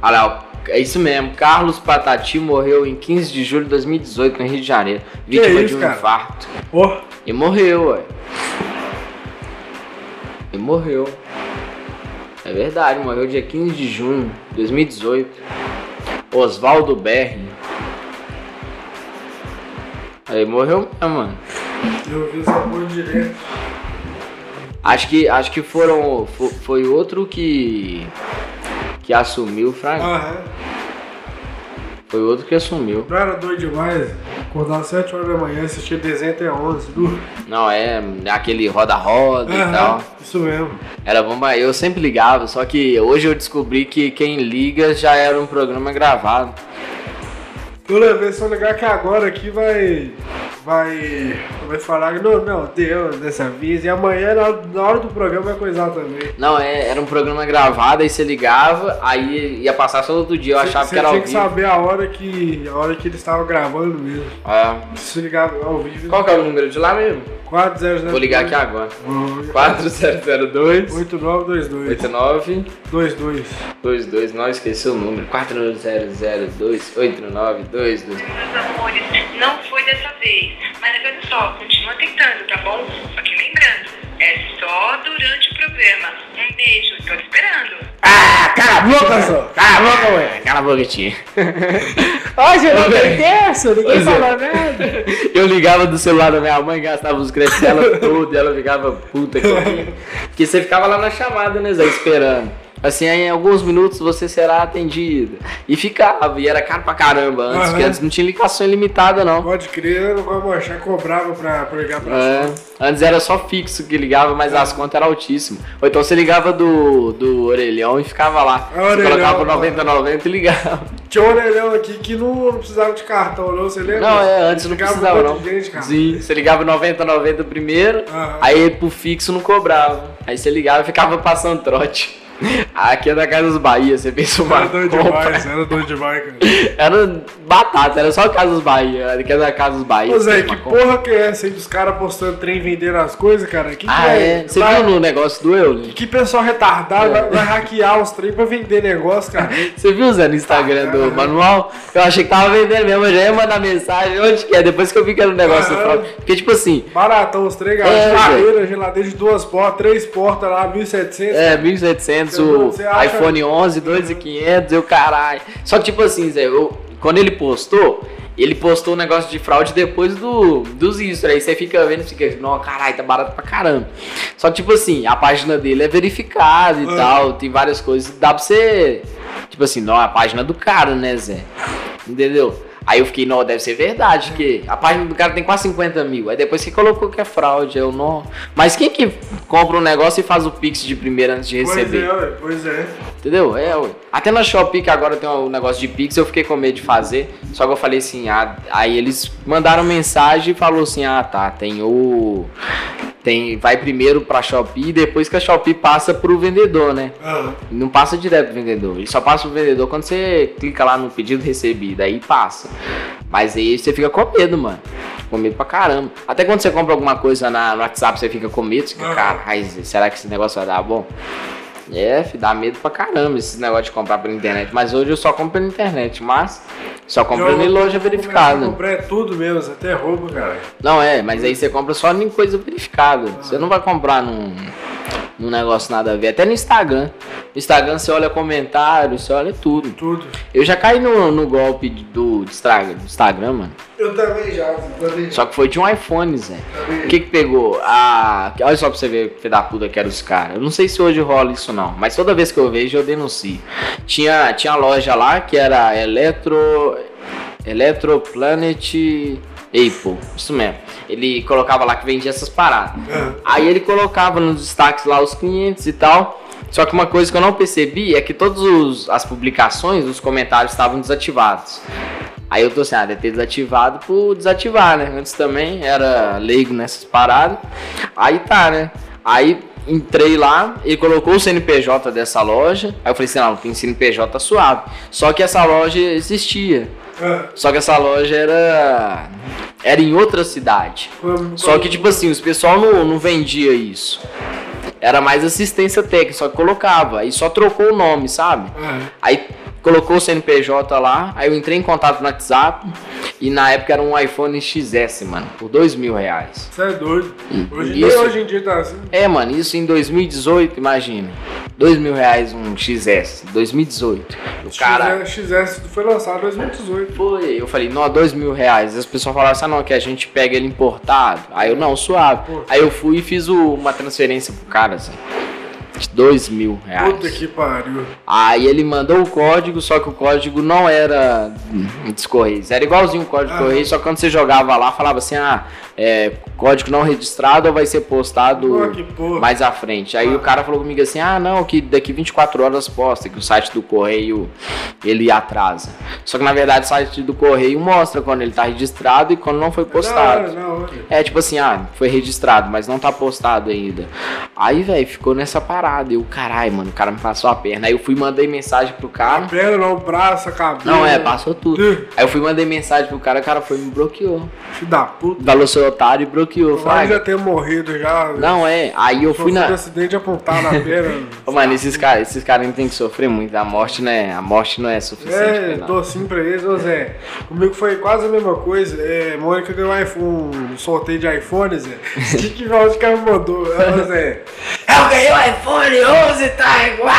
Olha lá, ó. É isso mesmo. Carlos Patati morreu em 15 de julho de 2018 no Rio de Janeiro. Vítima isso, de um cara? infarto. Ó, E morreu, ué. E morreu. É verdade, morreu dia 15 de junho de 2018. Oswaldo Berri. Aí morreu mesmo, mano. eu vi essa porra direto. Acho que, acho que foram. fo- Foi outro que. Que assumiu, Fraga. Aham. Foi outro que assumiu. Não era doido demais? Acordar às 7 horas da manhã, assistir desenho até 11. Du. Não, é aquele roda-roda e tal. Isso mesmo. Era bom, mas eu sempre ligava, só que hoje eu descobri que quem liga já era um programa gravado. Eu levei, eu ligar que agora aqui vai. Vai, vai falar que não, não, deu dessa vez. E amanhã, na, hora do programa, vai coisar também. Não, é, era um programa gravado, aí você ligava, aí ia passar só outro dia. Eu Cê- achava cê que era ao tinha que vivo. saber a hora que, a hora que eles estavam gravando mesmo. Ah, Se ligava ao vivo. qual que é o número de lá mesmo? 400 Vou ligar aqui agora. 4002 8922 89 22 22, não esqueci o número. 4002 8922. Meus amores, não foi dessa vez. Mas olha só, continua tentando, tá bom? Só que lembrando, é só durante o programa. Um beijo, tô esperando. Ah, cala a boca, só. Cala a boca, ué. Cala a boca, tia. Hoje eu não tem dessa, ninguém Pois é. fala nada. Eu ligava do celular da minha mãe, gastava os créditos dela tudo, e ela ficava puta que. Porque você ficava lá na chamada, né, Zé, esperando. Assim, aí em alguns minutos você será atendido. E ficava, e era caro pra caramba antes, porque antes não tinha ligação ilimitada, não. Pode crer, não vamos achar cobrava pra, pra ligar pra É, antes era só fixo que ligava, mas as contas eram altíssimas. Ou então você ligava do, do orelhão e ficava lá. É, você orelhão, colocava o mano. 9090 e ligava. Tinha um orelhão aqui que não, não precisava de cartão, não, você lembra? Não, é, antes não precisava não. gente. Sim, você ligava 9090 primeiro, Aham. aí pro fixo não cobrava. Aí você ligava e ficava passando trote. Aqui é da Casa dos Bahia, você fez uma Era doido compra. demais, era doido demais, cara. Era batata, era só Casa dos Bahia. Aqui é da Casa dos Bahia. Ô você Zé, que compra. porra que é essa aí dos caras postando trem vendendo as coisas, cara? Que Ah, que é? Você Vai- viu no negócio do Euler? Que pessoal retardado vai, vai hackear os trem pra vender negócio, cara. Você viu, Zé, no Instagram do manual? Eu achei que tava vendendo mesmo, eu já ia mandar mensagem, onde que é? Depois que eu vi que era um negócio do Aham. fraude. Porque, tipo assim, Baratão os trem, cara. É, geladeira, geladeira de duas portas, três portas lá, 1.700. é, 1.700, o iPhone 11, 2.500, eu caralho. Só que, tipo assim, Zé, eu- quando ele postou, ele postou um negócio de fraude depois do, dos isso. Aí você fica vendo e fica, não, caralho, tá barato pra caramba. Só que, tipo assim, a página dele é verificada e Ah. tal, tem várias coisas. Dá pra você. Tipo assim, não, a página do cara, né, Zé? Entendeu? Aí eu fiquei, não, deve ser verdade, que a página do cara tem quase 50 mil. Aí depois você colocou que é fraude, eu não. Mas quem que compra um negócio e faz o Pix de primeira antes de Pois receber? é, ué, pois é. Entendeu? É, ué. Até na Shopee, que agora tem um negócio de Pix, eu fiquei com medo de fazer. Só que eu falei assim, ah, aí eles mandaram mensagem e falou assim, ah tá, tem o. Tem, vai primeiro pra Shopee, depois que a Shopee passa pro vendedor, né? Ah, Não passa direto pro vendedor. Ele só passa pro vendedor quando você clica lá no pedido recebido. Aí passa. Mas aí você fica com medo, mano. Com medo pra caramba. Até quando você compra alguma coisa na, no WhatsApp, você fica com medo. Você fica, caralho, será que esse negócio vai dar bom? É, fi, dá medo pra caramba esse negócio de comprar pela internet. Mas hoje eu só compro pela internet, mas só comprando em loja verificada. Comprei tudo mesmo, até roubo, cara. Não é, mas aí você compra só em coisa verificada. Você não vai comprar num, num negócio nada a ver. Até no Instagram. No Instagram você olha comentários, você olha tudo. Tudo. Eu já caí no, no golpe do, do Instagram, Instagram, mano. Eu também já, também. Só que foi de um iPhone, Zé. O que que pegou? A... Olha só pra você ver que da puta que era os caras. Eu não sei se hoje rola isso não, mas toda vez que eu vejo eu denuncio. Tinha, tinha loja lá que era Eletro... Electroplanet Apple. Isso mesmo. Ele colocava lá que vendia essas paradas. Ah, Aí ele colocava nos destaques lá os clientes e tal. Só que uma coisa que eu não percebi é que todas as publicações, os comentários estavam desativados. Aí eu tô assim, ah, deve ter desativado por desativar, né? Antes também era leigo nessas paradas. Aí tá, né? Aí entrei lá, ele colocou o CNPJ dessa loja. Aí eu falei assim, não, tem CNPJ suave. Só que essa loja existia. ah, Só que essa loja era. Era em outra cidade. Só que, tipo assim, os pessoal não, não vendia isso. Era mais assistência técnica, só que colocava. Aí só trocou o nome, sabe? Ah, Aí colocou o CNPJ lá, aí eu entrei em contato no WhatsApp e na época era um iPhone XS, mano, por dois mil reais. Você é doido. Hoje, isso- hoje em dia tá assim. É, mano, isso em 2018, imagina. Dois mil reais um XS, 2018. O cara... XS foi lançado em 2018. Foi, eu falei, não, dois mil reais. As pessoas falaram assim, ah, não, que a gente pega ele importado. Aí eu, não, suave. Pô. Aí eu fui e fiz o- uma transferência pro cara, assim. De dois mil reais. Puta que pariu. Aí ele mandou o código, só que o código não era dos Correios. Era igualzinho o código Ah. do Correio, só que quando você jogava lá, falava assim, ah, é, código não registrado ou vai ser postado porra. mais à frente. Aí Ah. o cara falou comigo assim, ah, não, que daqui 24 horas posta, que o site do Correio, ele atrasa. Só que na verdade o site do Correio mostra quando ele tá registrado e quando não foi postado. Hora, na hora. É tipo assim, ah, foi registrado, mas não tá postado ainda. Aí, velho, ficou nessa parada. Eu, caralho, mano, o cara me passou a perna. Aí eu fui e mandei mensagem pro A cara. perna não, o braço, a cabeça. Não, é, passou tudo. Aí eu fui e mandei mensagem pro cara, o cara foi e me bloqueou. Filho da puta. Falou seu otário e bloqueou. Falei, já ter morrido já. não, é. Aí eu fui Sofreu um na. acidente apontar na perna. Ô, mano, esses caras esses cara têm que sofrer muito. A morte não é, a morte não é suficiente. É, pra não. docinho pra eles, ô Zé. Comigo foi quase a mesma coisa. É, Mônica ganhou um, iPhone, um sorteio de iPhone, Zé. O que que o cara me mandou? Ela, Zé. Eu ganhei o iPhone 11, tá igual!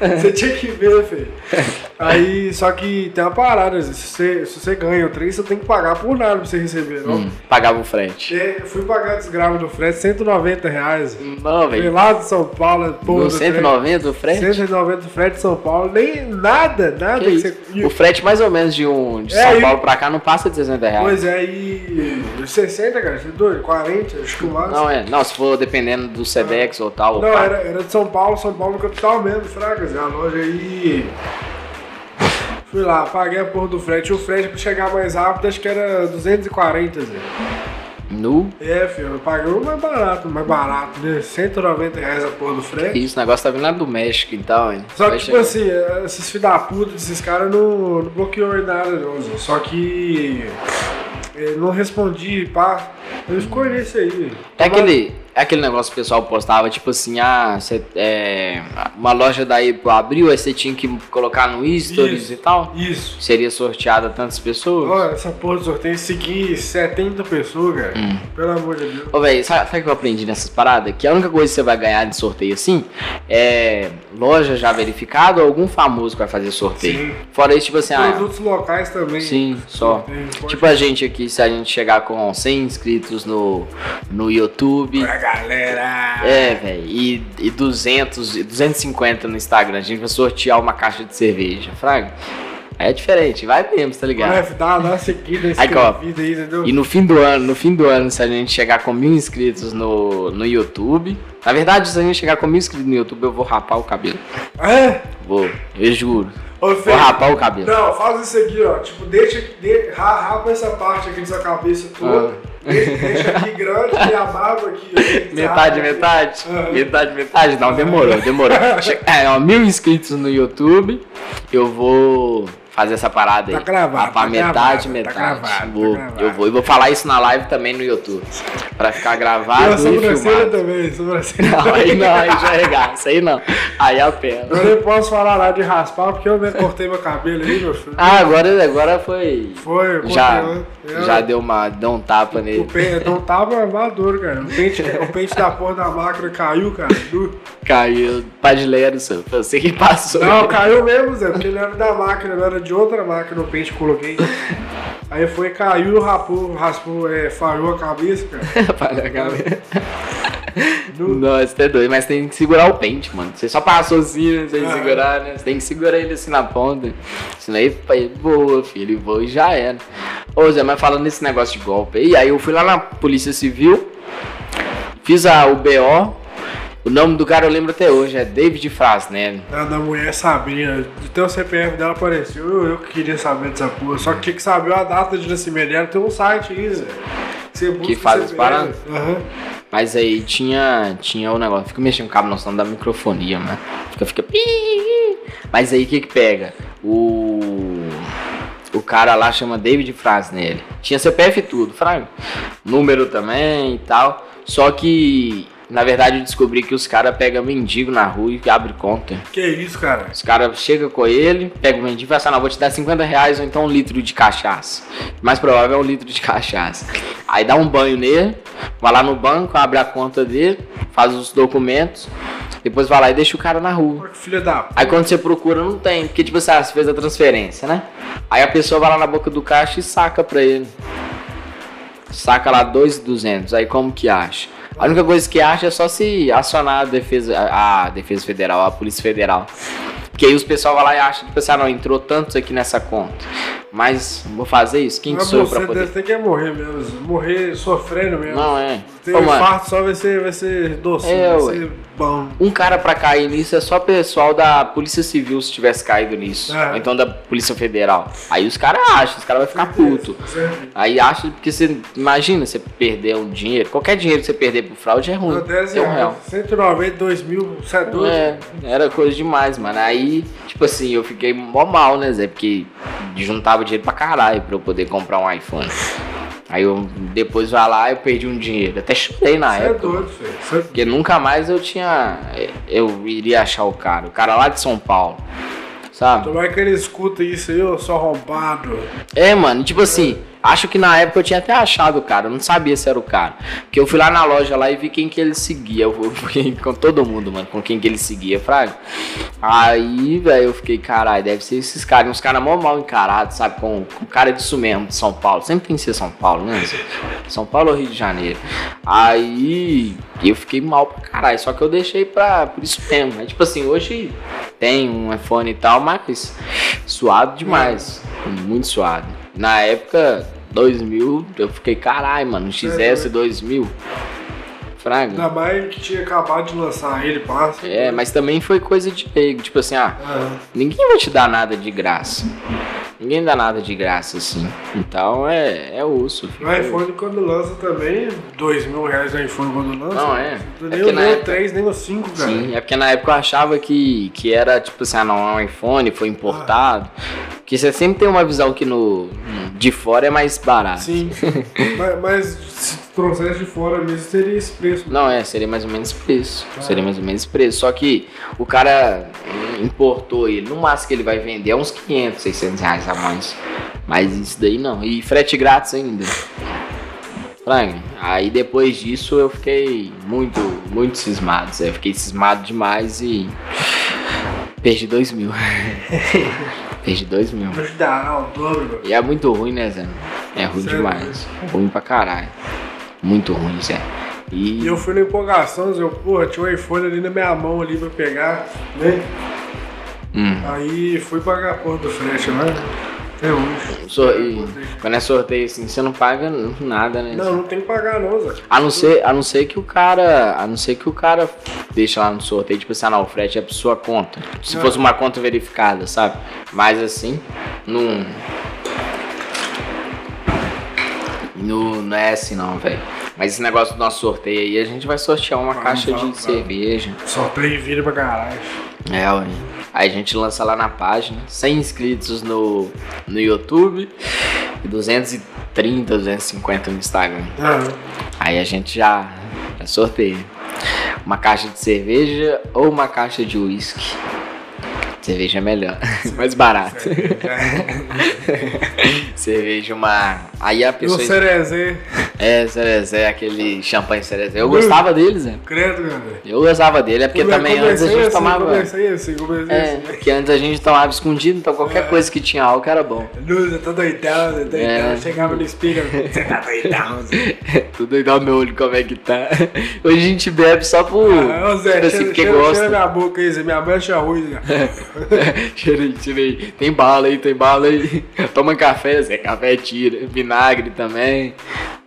Você tinha que ver, filho. Aí, só que tem uma parada. Se você, se você ganha o trem, você tem que pagar por nada pra você receber, não? Hum, pagava o frete. É, eu fui pagar desgrava do frete, 190 reais. Não, velho. lá de São Paulo, porra. Do trem. 190 o frete? 190 do frete de São Paulo, nem nada, nada Que que você. O frete mais ou menos de um de É, São e- Paulo pra cá não passa de 60 reais. Pois é, e 60, cara, você é doido? 40, acho que o máximo. Não, é. Não, se for dependendo do Sedex ou tal. Não, ou era, era de São Paulo, São Paulo capital mesmo, Fragas, a loja aí. Fui lá, paguei a porra do frete. O frete pra chegar mais rápido acho que era 240, Zé. Nu. É, filho, eu paguei o mais barato, mais barato, né? 190 reais a porra do frete. Isso, o negócio tá vindo lá do México então, hein? Só que, tipo chegar. assim, esses filhos da puta desses caras não, não bloqueou em nada, não, Zé. Só que. eh, não respondi, pá. Ele ficou nisso aí. É aquele, é aquele negócio que o pessoal postava, tipo assim, ah, cê, é, uma loja da Apple abriu, aí você tinha que colocar no Stories Isso. e tal. Isso. Seria sorteada tantas pessoas. Olha, essa porra do sorteio, segui 70 pessoas, cara. Hum. Pelo amor de Deus. Ô, velho, sabe, sabe o que eu aprendi nessas paradas? Que a única coisa que você vai ganhar de sorteio assim é loja já verificada ou algum famoso que vai fazer sorteio. Sim. Fora isso, tipo assim, ah, Produtos locais também. sim, só. Sorteio, Tipo a gente aqui, se a gente chegar com 100 inscritos no, no YouTube. Galera. É, velho, e, e 200, e 250 no Instagram, a gente vai sortear uma caixa de cerveja, fraga. É diferente, vai mesmo, tá ligado? Vai dar uma seguida, Aí, ó, aí, entendeu? E no fim do ano, no fim do ano, se a gente chegar com mil inscritos no, no YouTube. Na verdade, se a gente chegar com mil inscritos no YouTube, eu vou rapar o cabelo. É? Vou, eu juro. Ô, Vou Fê, rapar o cabelo. Não, faz isso aqui, ó. Tipo, deixa, de, ra- rapa essa parte aqui da sua cabeça toda. Deixa, deixa aqui grande e a barba aqui. Metade, aqui. metade? Aham. Metade, metade? Não, demorou, demorou. É, ó, mil inscritos no YouTube, eu vou fazer essa parada aí. Tá gravado, Rapar tá metade, gravado, tá metade. gravado, vou, tá. Eu vou. E vou falar isso na live também no YouTube. Pra ficar gravado a e sobrancelha filmado. também, sobrancelha. Não, aí não, aí já é gasto, aí não. Aí é a pena. Eu nem posso falar nada de raspar, porque eu mesmo cortei meu cabelo aí, meu filho. Ah, agora, agora foi. Foi, eu Já. Eu- já deu uma, deu um tapa O nele. pente não tava maduro, cara. O pente, o pente da porra da máquina caiu, cara. Du- Caiu padileiro, senhor. Foi você que passou. Não, caiu mesmo, Zé, porque ele era da máquina, não era de outra máquina o pente que coloquei. Aí foi, caiu, rapou, raspou, é, falhou a cabeça, cara. Falhou a cabeça. Nossa, tá doido, mas tem que segurar o pente, mano. Você só passou assim, né? Sem Ah. segurar, né? Você tem que segurar ele assim na ponta. Senão ele, ele voa, filho. Ele voa e já era. Ô, Zé, mas falando nesse negócio de golpe aí, aí eu fui lá na Polícia Civil, fiz a, o BO. O nome do cara eu lembro até hoje, é David Frasnelli. A da mulher Sabrina, até o CPF dela apareceu, eu, eu que queria saber dessa porra. Só que tinha que saber a data de nascimento dela, tem um site aí, Zé. Você busca Que faz o as CPF. paradas? Aham. Mas aí tinha, tinha o negócio. Fica mexendo o cabo, não, senão dá microfonia, mano. Fica, fica. Mas aí o que que pega? O. O cara lá chama David Frasnelli. Tinha CPF e tudo, fraga. Número também e tal. Só que, na verdade, eu descobri que os caras pegam mendigo na rua e abrem conta. Que isso, cara? Os caras chegam com ele, pegam o mendigo e falam assim, "Ah, não, vou te dar 50 reais ou então um litro de cachaça. Mais provável é um litro de cachaça. Aí dá um banho nele, vai lá no banco, abre a conta dele, faz os documentos, depois vai lá e deixa o cara na rua. Filha da Aí quando você procura, não tem, porque tipo assim, ah, você fez a transferência, né? Aí a pessoa vai lá na boca do caixa e saca pra ele. Saca lá 2,200. Aí como que acha? A única coisa que acha é só se acionar a defesa, a, a defesa federal, a polícia federal. Porque aí os pessoal vai lá e acha, tipo assim, ah, não, entrou tantos aqui nessa conta. Mas vou fazer isso? Quem que Mas sou eu você pra poder? deve ter que morrer mesmo. Morrer sofrendo mesmo. Não, é. Tem Ô, um infarto só vai ser, vai ser doce, É, vai ué. ser bom. um cara pra cair nisso é só pessoal da Polícia Civil se tivesse caído nisso. É. Ou então da Polícia Federal. Aí os caras acham, os caras vão ficar puto. Certo. Aí acha, porque você imagina você perder um dinheiro, qualquer dinheiro que você perder pro fraude é ruim. Meu 10 É um real. reais. 192 mil, você é doido? É, era coisa demais, mano. Aí, tipo assim, eu fiquei mó mal, né, Zé? Porque juntava dinheiro pra caralho pra eu poder comprar um iPhone. Aí eu depois vai lá eu perdi um dinheiro. Até chorei na Você é época. doido, filho. Você é Porque nunca mais eu tinha. Eu iria achar o cara. O cara lá de São Paulo. Sabe? Tomara que ele escuta isso aí, ô só arrombado. É, mano, tipo assim, acho que na época eu tinha até achado o cara, eu não sabia se era o cara. Porque eu fui lá na loja lá e vi quem que ele seguia. Eu fui com todo mundo, mano, com quem que ele seguia, fraga. Aí, velho, eu fiquei, caralho, deve ser esses caras, uns caras mó mal encarados, sabe? Com, com cara disso mesmo, de São Paulo. Sempre tem que ser São Paulo, né? São Paulo ou Rio de Janeiro. Aí eu fiquei mal pra caralho, só que eu deixei pra, por isso mesmo. É tipo assim, hoje tem um iPhone e tal, mas suado demais. Muito suado. Na época, 2000, eu fiquei, caralho, mano, XS 2000. Fraga. Ainda mais que tinha acabado de lançar ele, passa. É, mas também foi coisa de leigo. Tipo assim, ah, Ah, ninguém vai te dar nada de graça. Ninguém dá nada de graça, assim. Então é, é osso. o iPhone quando lança também, 2 mil reais o iPhone quando lança. Não, é. Nem É porque o época- 3, nem o 5, cara. Sim, é porque na época eu achava que, que era tipo assim, ah não, é um iPhone, foi importado. Porque você sempre tem uma visão que no de fora é mais barato. Sim. mas, mas se trouxesse de fora mesmo, seria esse preço. Não, é, seria mais ou menos preço. Seria mais ou menos preço. Só que o cara importou ele. No máximo que ele vai vender é uns 500, 600 reais a mais. Mas isso daí não. E frete grátis ainda. Frank, aí depois disso eu fiquei muito, muito cismado. Eu fiquei cismado demais e. Perdi dois mil. Perdi dois mil. Vou te dar o dobro. E é muito ruim, né, Zé? É ruim Sério? demais. Ruim pra caralho. Muito ruim, Zé. E E. eu fui na empolgação, eu, porra, tinha um iPhone ali na minha mão ali pra pegar, né? Hum. Aí fui pagar a porra do frete lá. So- e quando é sorteio assim, você não paga nada, né? Não, não tem que pagar não, Zé. A não ser, a não ser que o cara, a não ser que o cara deixa lá no sorteio, tipo assim, ah, não, o frete é pra sua conta. Se É. fosse uma conta verificada, sabe? Mas assim, não não, não é assim não, velho. Mas esse negócio do nosso sorteio aí, a gente vai sortear uma Vamos, caixa de cerveja. Sorteio vira pra caralho. É, ué. Aí a gente lança lá na página, 100 inscritos no, no YouTube e 230, 250 no Instagram. Ah, Aí a gente já, já sorteia. Uma caixa de cerveja ou uma caixa de uísque. Cerveja é melhor, mais barato. cerveja uma. Aí a e o pessoa. Cerezé, É, Cerezé, aquele champanhe Cerezé. Eu gostava deles, né? credo, cara. Eu gostava dele, é porque Come- também antes a gente assim, tomava. Comecei assim, comecei É, assim. porque antes a gente tomava escondido, então qualquer É. coisa que tinha álcool era bom. Luz, eu tô doidão, eu tô doidão. É. Chegava no espelho, você tá doidão, Zé. Tudo doidão meu olho como é que tá. Hoje a gente bebe só por. Ah, Ô Zé, tipo assim, cheira, cheira, gosta. cheira minha boca aí, Zé. Minha mãe acha ruim, Zé. Tirei, tirei. Tem bala aí, tem bala aí. Toma café, Zé. Café tira. Vinagre também.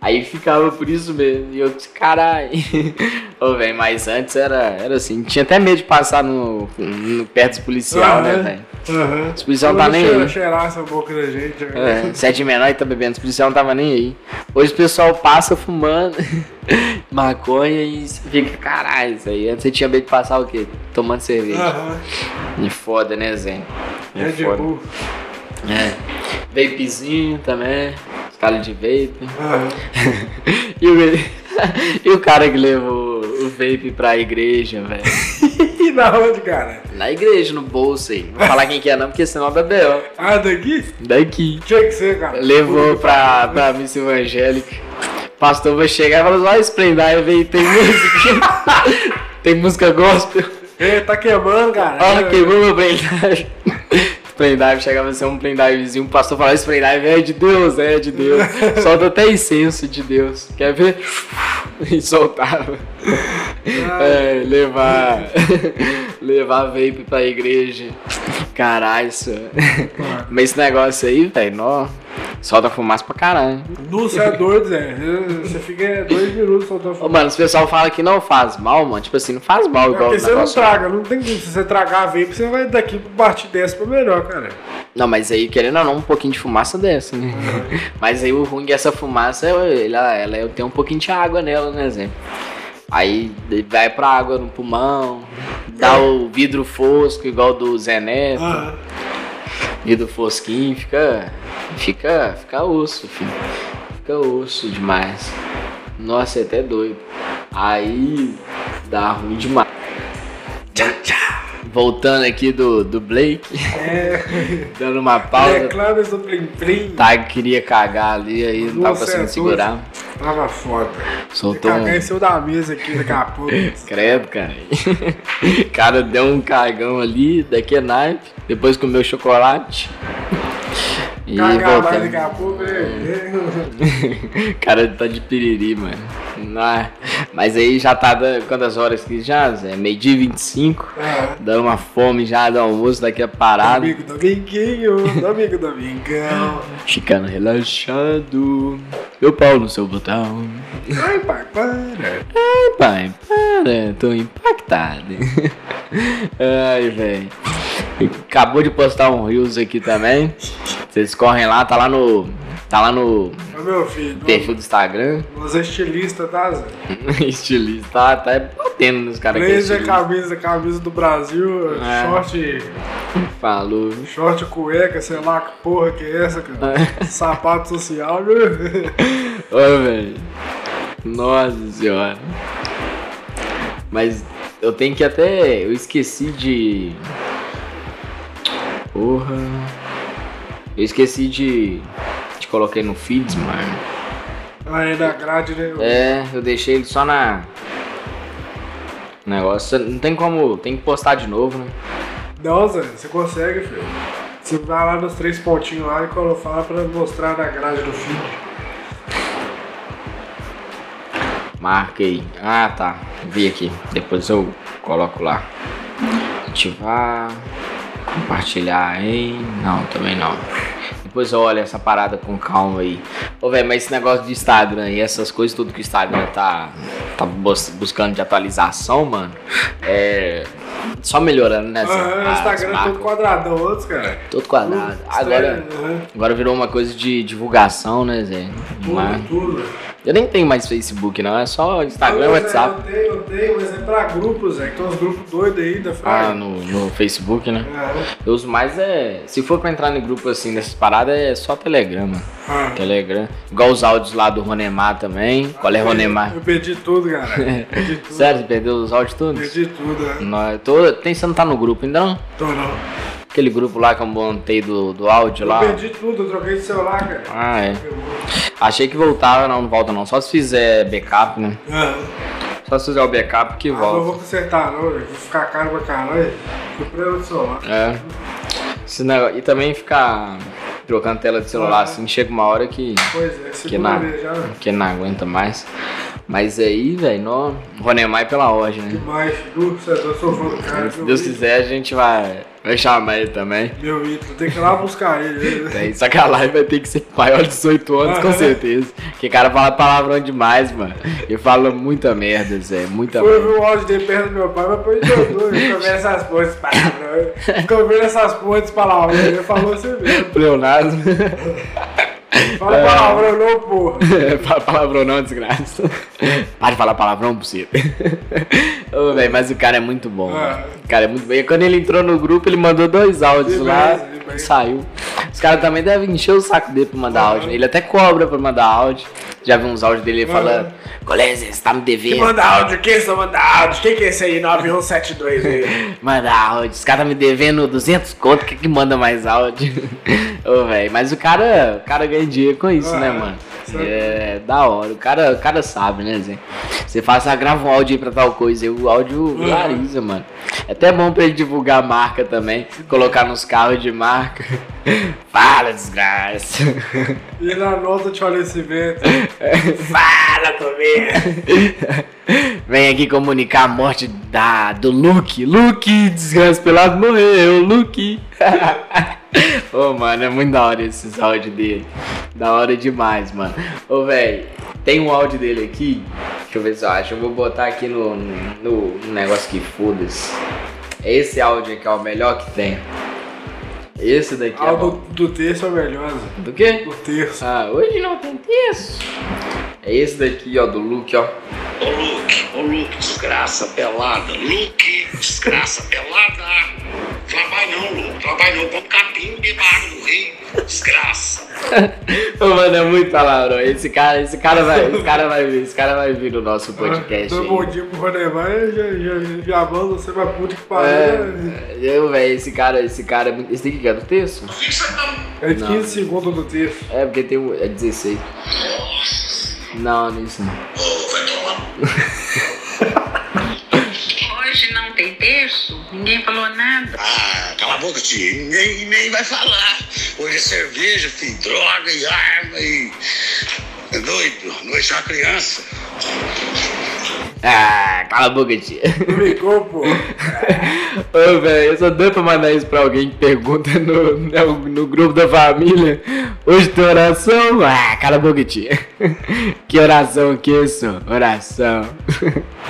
Aí ficava por isso mesmo. E eu disse, caralho. Ô, velho, mas antes era, era assim. Tinha até medo de passar no, no perto dos policial, né, Aham, velho? aham. Os policial não tá nem Cheira- aí. Cheirasse a boca da gente. né? É, sete menor e tá bebendo, os policial não tava nem aí. Hoje o pessoal passa fumando maconha e fica, caralho, isso aí. Antes você tinha medo de passar o quê? Tomando cerveja. Aham. E foda, né, Zé? E Red foda. Bull. É. Vapezinho também. Escala de vape. Aham. e, o, e o cara que levou o vape pra igreja, velho. E na onde, cara? Na igreja, no bolso aí. Não vou falar quem que é não, porque senão B.O. Ah, daqui? Daqui. Tinha que ser, cara. Levou pra, pra missa evangélica. O pastor vai chegar e fala assim, olha esse tem música. tem música gospel. Ei, tá queimando, cara. Olha, queimou meu prendar. Pendrive chegava a ser um pendrivezinho, o pastor falava, esse pendrive é de Deus, é de Deus. Solta até incenso de Deus. Quer ver? E soltava. É, levar. levar vape pra igreja. Caralho, isso. Mas esse negócio aí, velho, nó. Solta fumaça pra caralho. Você é doido, Zé. Você fica dois minutos soltando Ô, fumaça. mano, os pessoal fala que não faz mal, mano. Tipo assim, não faz mal É igual porque o você não traga, não tem como. Se você tragar a vape, você vai daqui pro partir dessa pra melhor, cara. Não, mas aí, querendo ou não, um pouquinho de fumaça dessa, né? Mas aí o ruim dessa fumaça, ela, ela, ela tem um pouquinho de água nela, né, Zé? Aí vai pra água no pulmão, dá o vidro fosco, igual do Zé Neto, Ah, vidro fosquinho, fica. Fica. Fica osso, filho. Fica osso demais. Nossa, é até doido. Aí dá ruim demais. Voltando aqui do, do Blake, é. dando uma pausa. Reclames do Plim Plim. Tá, queria cagar ali, aí não tava Nossa, conseguindo é segurar. Tava foda. Soltou Cagar em cima da mesa aqui daqui a pouco. Credo, cara. O cara deu um cagão ali, daqui é naipe, depois comeu chocolate. E Cagar mais daqui voltando. a pouco, né? Cara tá de piriri, mano. Não, mas aí já tá dando quantas horas que já, Zé? Meio-dia e 25. Ah, Dando uma fome já do almoço daqui a parada. Domingo, dominguinho, domingo, domingão. Ficando relaxado. Meu pau no seu botão. Ai, pai, para. Ai, pai, para, tô impactado. Ai, velho. Acabou de postar um Reels aqui também. Vocês correm lá, tá lá no. Tá lá no Ô, meu filho, perfil do Instagram. nós é estilista, tá, Zé? Estilista, tá, tá batendo nos caras é Blazer, estilista. camisa, camisa do Brasil, É. short, Falou. short cueca, sei lá que porra que é essa, cara. Sapato social, né? Ô, velho. Nossa senhora. Mas eu tenho que até. Eu esqueci de. Porra. Eu esqueci de. Te coloquei no feeds, mano. Aí na grade, né? É, eu deixei ele só na. Negócio. Não tem como. Tem que postar de novo, né? Não, Zé, você consegue, filho. Você vai lá nos três pontinhos lá e colo- fala pra mostrar na grade do feed. Marquei. Ah, tá. Vi aqui. Depois eu coloco lá. Ativar. Compartilhar em. Não, também não. Depois eu olho essa parada com calma aí. Ô, velho, mas esse negócio de Instagram e essas coisas, tudo que o Instagram tá, tá bus- buscando de atualização, mano, é. Só melhorando, né? Aham, o as Instagram é todo quadradão, outros, cara. Todo quadrado. Agora, Aham, agora virou uma coisa de divulgação, né, Zé? Mas- Tudo, tudo. Eu nem tenho mais Facebook, não. É só Instagram e WhatsApp. Eu tenho, eu tenho, mas é pra grupos. Que tem uns grupos doidos aí da Ah, no, no Facebook, né? Ah, Eu uso mais é. Se for pra entrar em grupo assim dessas paradas, é só Telegram, mano. ah. Telegram. Igual os áudios lá do Ronemar também. Qual é Ronemar? Eu perdi tudo, cara. Perdi tudo. Sério, você perdeu os áudios todos? Perdi tudo, né? Não, eu tô. Tem, você não tá no grupo ainda não? Tô não. Aquele grupo lá que eu montei do, do áudio Eu lá. perdi tudo, eu troquei de celular, cara. Ah, é. Achei que voltava, não, não volta não. Só se fizer backup, né? Ah, Só se fizer o backup que ah, não volta. vou consertar não, velho. vou ficar caro pra caralho. Comprei outro celular. É. Esse negócio- E também ficar trocando tela de celular assim, chega uma hora que. Pois é, Que vez já, que não aguenta mais. Mas aí, velho, não. Ronemar é pela ordem, né? Demais, du, você eu sou fã do cara. Se Deus quiser, a gente vai, vai chamar ele também. Meu ídolo, tem que ir lá buscar ele. né? Tem, só que a live vai ter que ser maior de 18 anos, com Aham. certeza. Porque o cara fala palavrão demais, mano. Ele fala muita merda, Zé. Muita Foi merda. ver o áudio dele perto do meu pai, mas foi doido. Ficou vendo essas de palavrão. Ficou vendo essas de palavrão. Ele falou assim mesmo. Leonardo. Fala palavrão não, porra. Fala palavrão não, desgraça. Para de falar palavrão você. Ô, velho, mas o cara é muito bom. Ah. O cara é muito bom. E quando ele entrou no grupo, ele mandou dois áudios Demais, lá e saiu. Os caras também devem encher o saco dele pra mandar Ah. áudio. Ele até cobra pra mandar áudio. Já vi uns áudios dele falando: Colésio, você tá me devendo. Manda áudio, quem só manda áudio? Quem que é esse aí, 9172 aí? Manda áudio. Os caras tá me devendo 200 conto, que que manda mais áudio? Ô, velho, mas o cara, o cara ganha dinheiro com isso, né, Ah, mano? É, da hora. O cara, o cara sabe, né, Zé? Você faz, ah, grava um áudio aí pra tal coisa. E o áudio viraliza, mano. É até bom pra ele divulgar a marca também. Colocar nos carros de marca. Fala, desgraça. E na nota de falecimento. Fala comigo. Vem aqui comunicar a morte da, do Luke. Luke, desgraça pelado, morreu. Luke. Ô, mano, é muito da hora esses áudios dele. Da hora demais, mano. Ô, velho, tem um áudio dele aqui. Deixa eu ver se eu acho. Eu vou botar aqui no, no, no negócio que foda-se. Esse áudio aqui é o melhor que tem. Esse daqui Ah, é o bom. do, do terço é o melhor, Zé. Do quê? Do terço. Ah, hoje não tem texto. É esse daqui, ó, do Luke, ó. Ô Luke, ô Luke, desgraça pelada. Luke, desgraça pelada. Trabalha não, Luke. Trabalha não. Põe capim debaixo do rio. Desgraça. Mano, é muito palavra. Esse cara, esse cara vai, esse cara vai vir, esse cara vai vir no nosso podcast. Dou bom dia pro Ronemar e já, já, já manda você pra puta que pariu. né? É, eu, velho, esse cara, esse cara, é muito- esse daqui que é do texto? Tá... É de Não. 15 segundos do terço. É, porque tem um, é 16. Nossa. Não, não é isso não. Ô, vai tomar... Tem terço? Ninguém falou nada. Ah, cala a boca, tio. Ninguém nem vai falar. Hoje é cerveja, filho, droga e arma e... É doido. Noite é uma criança. Ah, cala a boca, tia. Não ligou, pô. Ô, velho, eu só dou pra mandar isso pra alguém que pergunta no, no, no grupo da família. Hoje tem oração? Ah, cala a boca, tia. Que oração que é isso? Oração.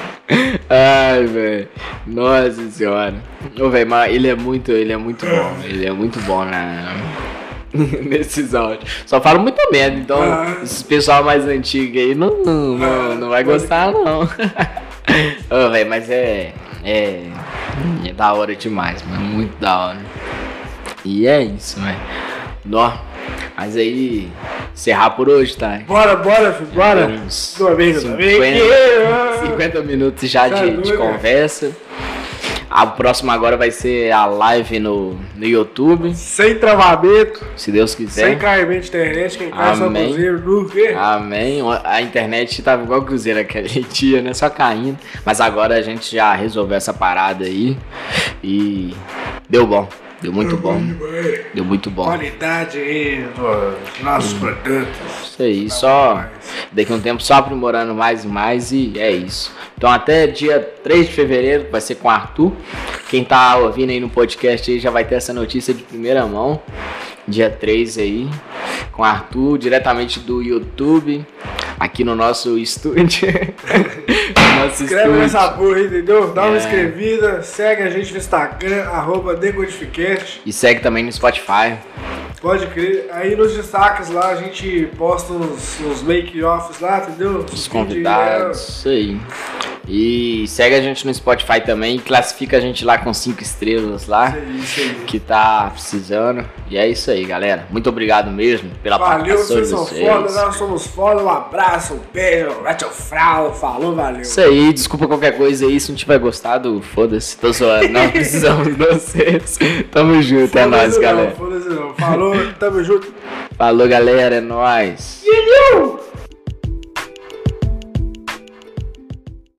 Ai, velho. Nossa senhora. Ô, velho, mas ele é muito, ele é muito bom. Ele é muito bom na... Nesses áudios. Só falo muita merda, então Ah. esses pessoal mais antigo aí não, não, não, não vai gostar, não. Ô, velho, mas é, é. É da hora demais, mano. Muito da hora. E é isso, velho. Mas aí, encerrar por hoje, tá? Bora, bora, filho, bora. Uns Do amigo, do amigo. 50, 50 minutos já Tá de, de doido, conversa. A próxima agora vai ser a live no, no YouTube, Sem travamento, se Deus sem quiser. caimento de internet, quem cai só Amém. cozinheiro, no quê? Amém. A internet tava igual cruzeiro aquele dia, né? Só caindo. Mas agora a gente já resolveu essa parada aí. E deu bom. Deu muito bom. Deu muito bom. Qualidade aí dos nossos produtos. Isso aí, só daqui a um tempo só aprimorando mais e mais e é isso. Então até dia 3 de fevereiro vai ser com o Arthur. Quem tá ouvindo aí no podcast aí já vai ter essa notícia de primeira mão. Dia 3 aí, com o Arthur, diretamente do YouTube, aqui no nosso estúdio. no nosso Escreve nessa porra aí, entendeu? Dá uma É. escrevida, segue a gente no Instagram, arroba Decodificast. E segue também no Spotify. Pode crer. Aí nos destaques lá a gente posta uns, uns make-offs lá, entendeu? Os vídeos, convidados, isso aí. E segue a gente no Spotify também classifica a gente lá com 5 estrelas lá. Isso aí, isso aí. que tá precisando. E é isso aí, galera. Muito obrigado mesmo pela Valeu, participação vocês de são vocês. foda, nós somos foda. Um abraço, um beijo, tchau, frau, falou, valeu. Isso aí, desculpa qualquer coisa aí. Se não tiver gostado, foda-se. Tô zoando. Não precisamos de vocês. Tamo junto, é nóis, não, galera. Foda-se não. Falou, tamo junto. Falou, galera. É nóis. Valeu!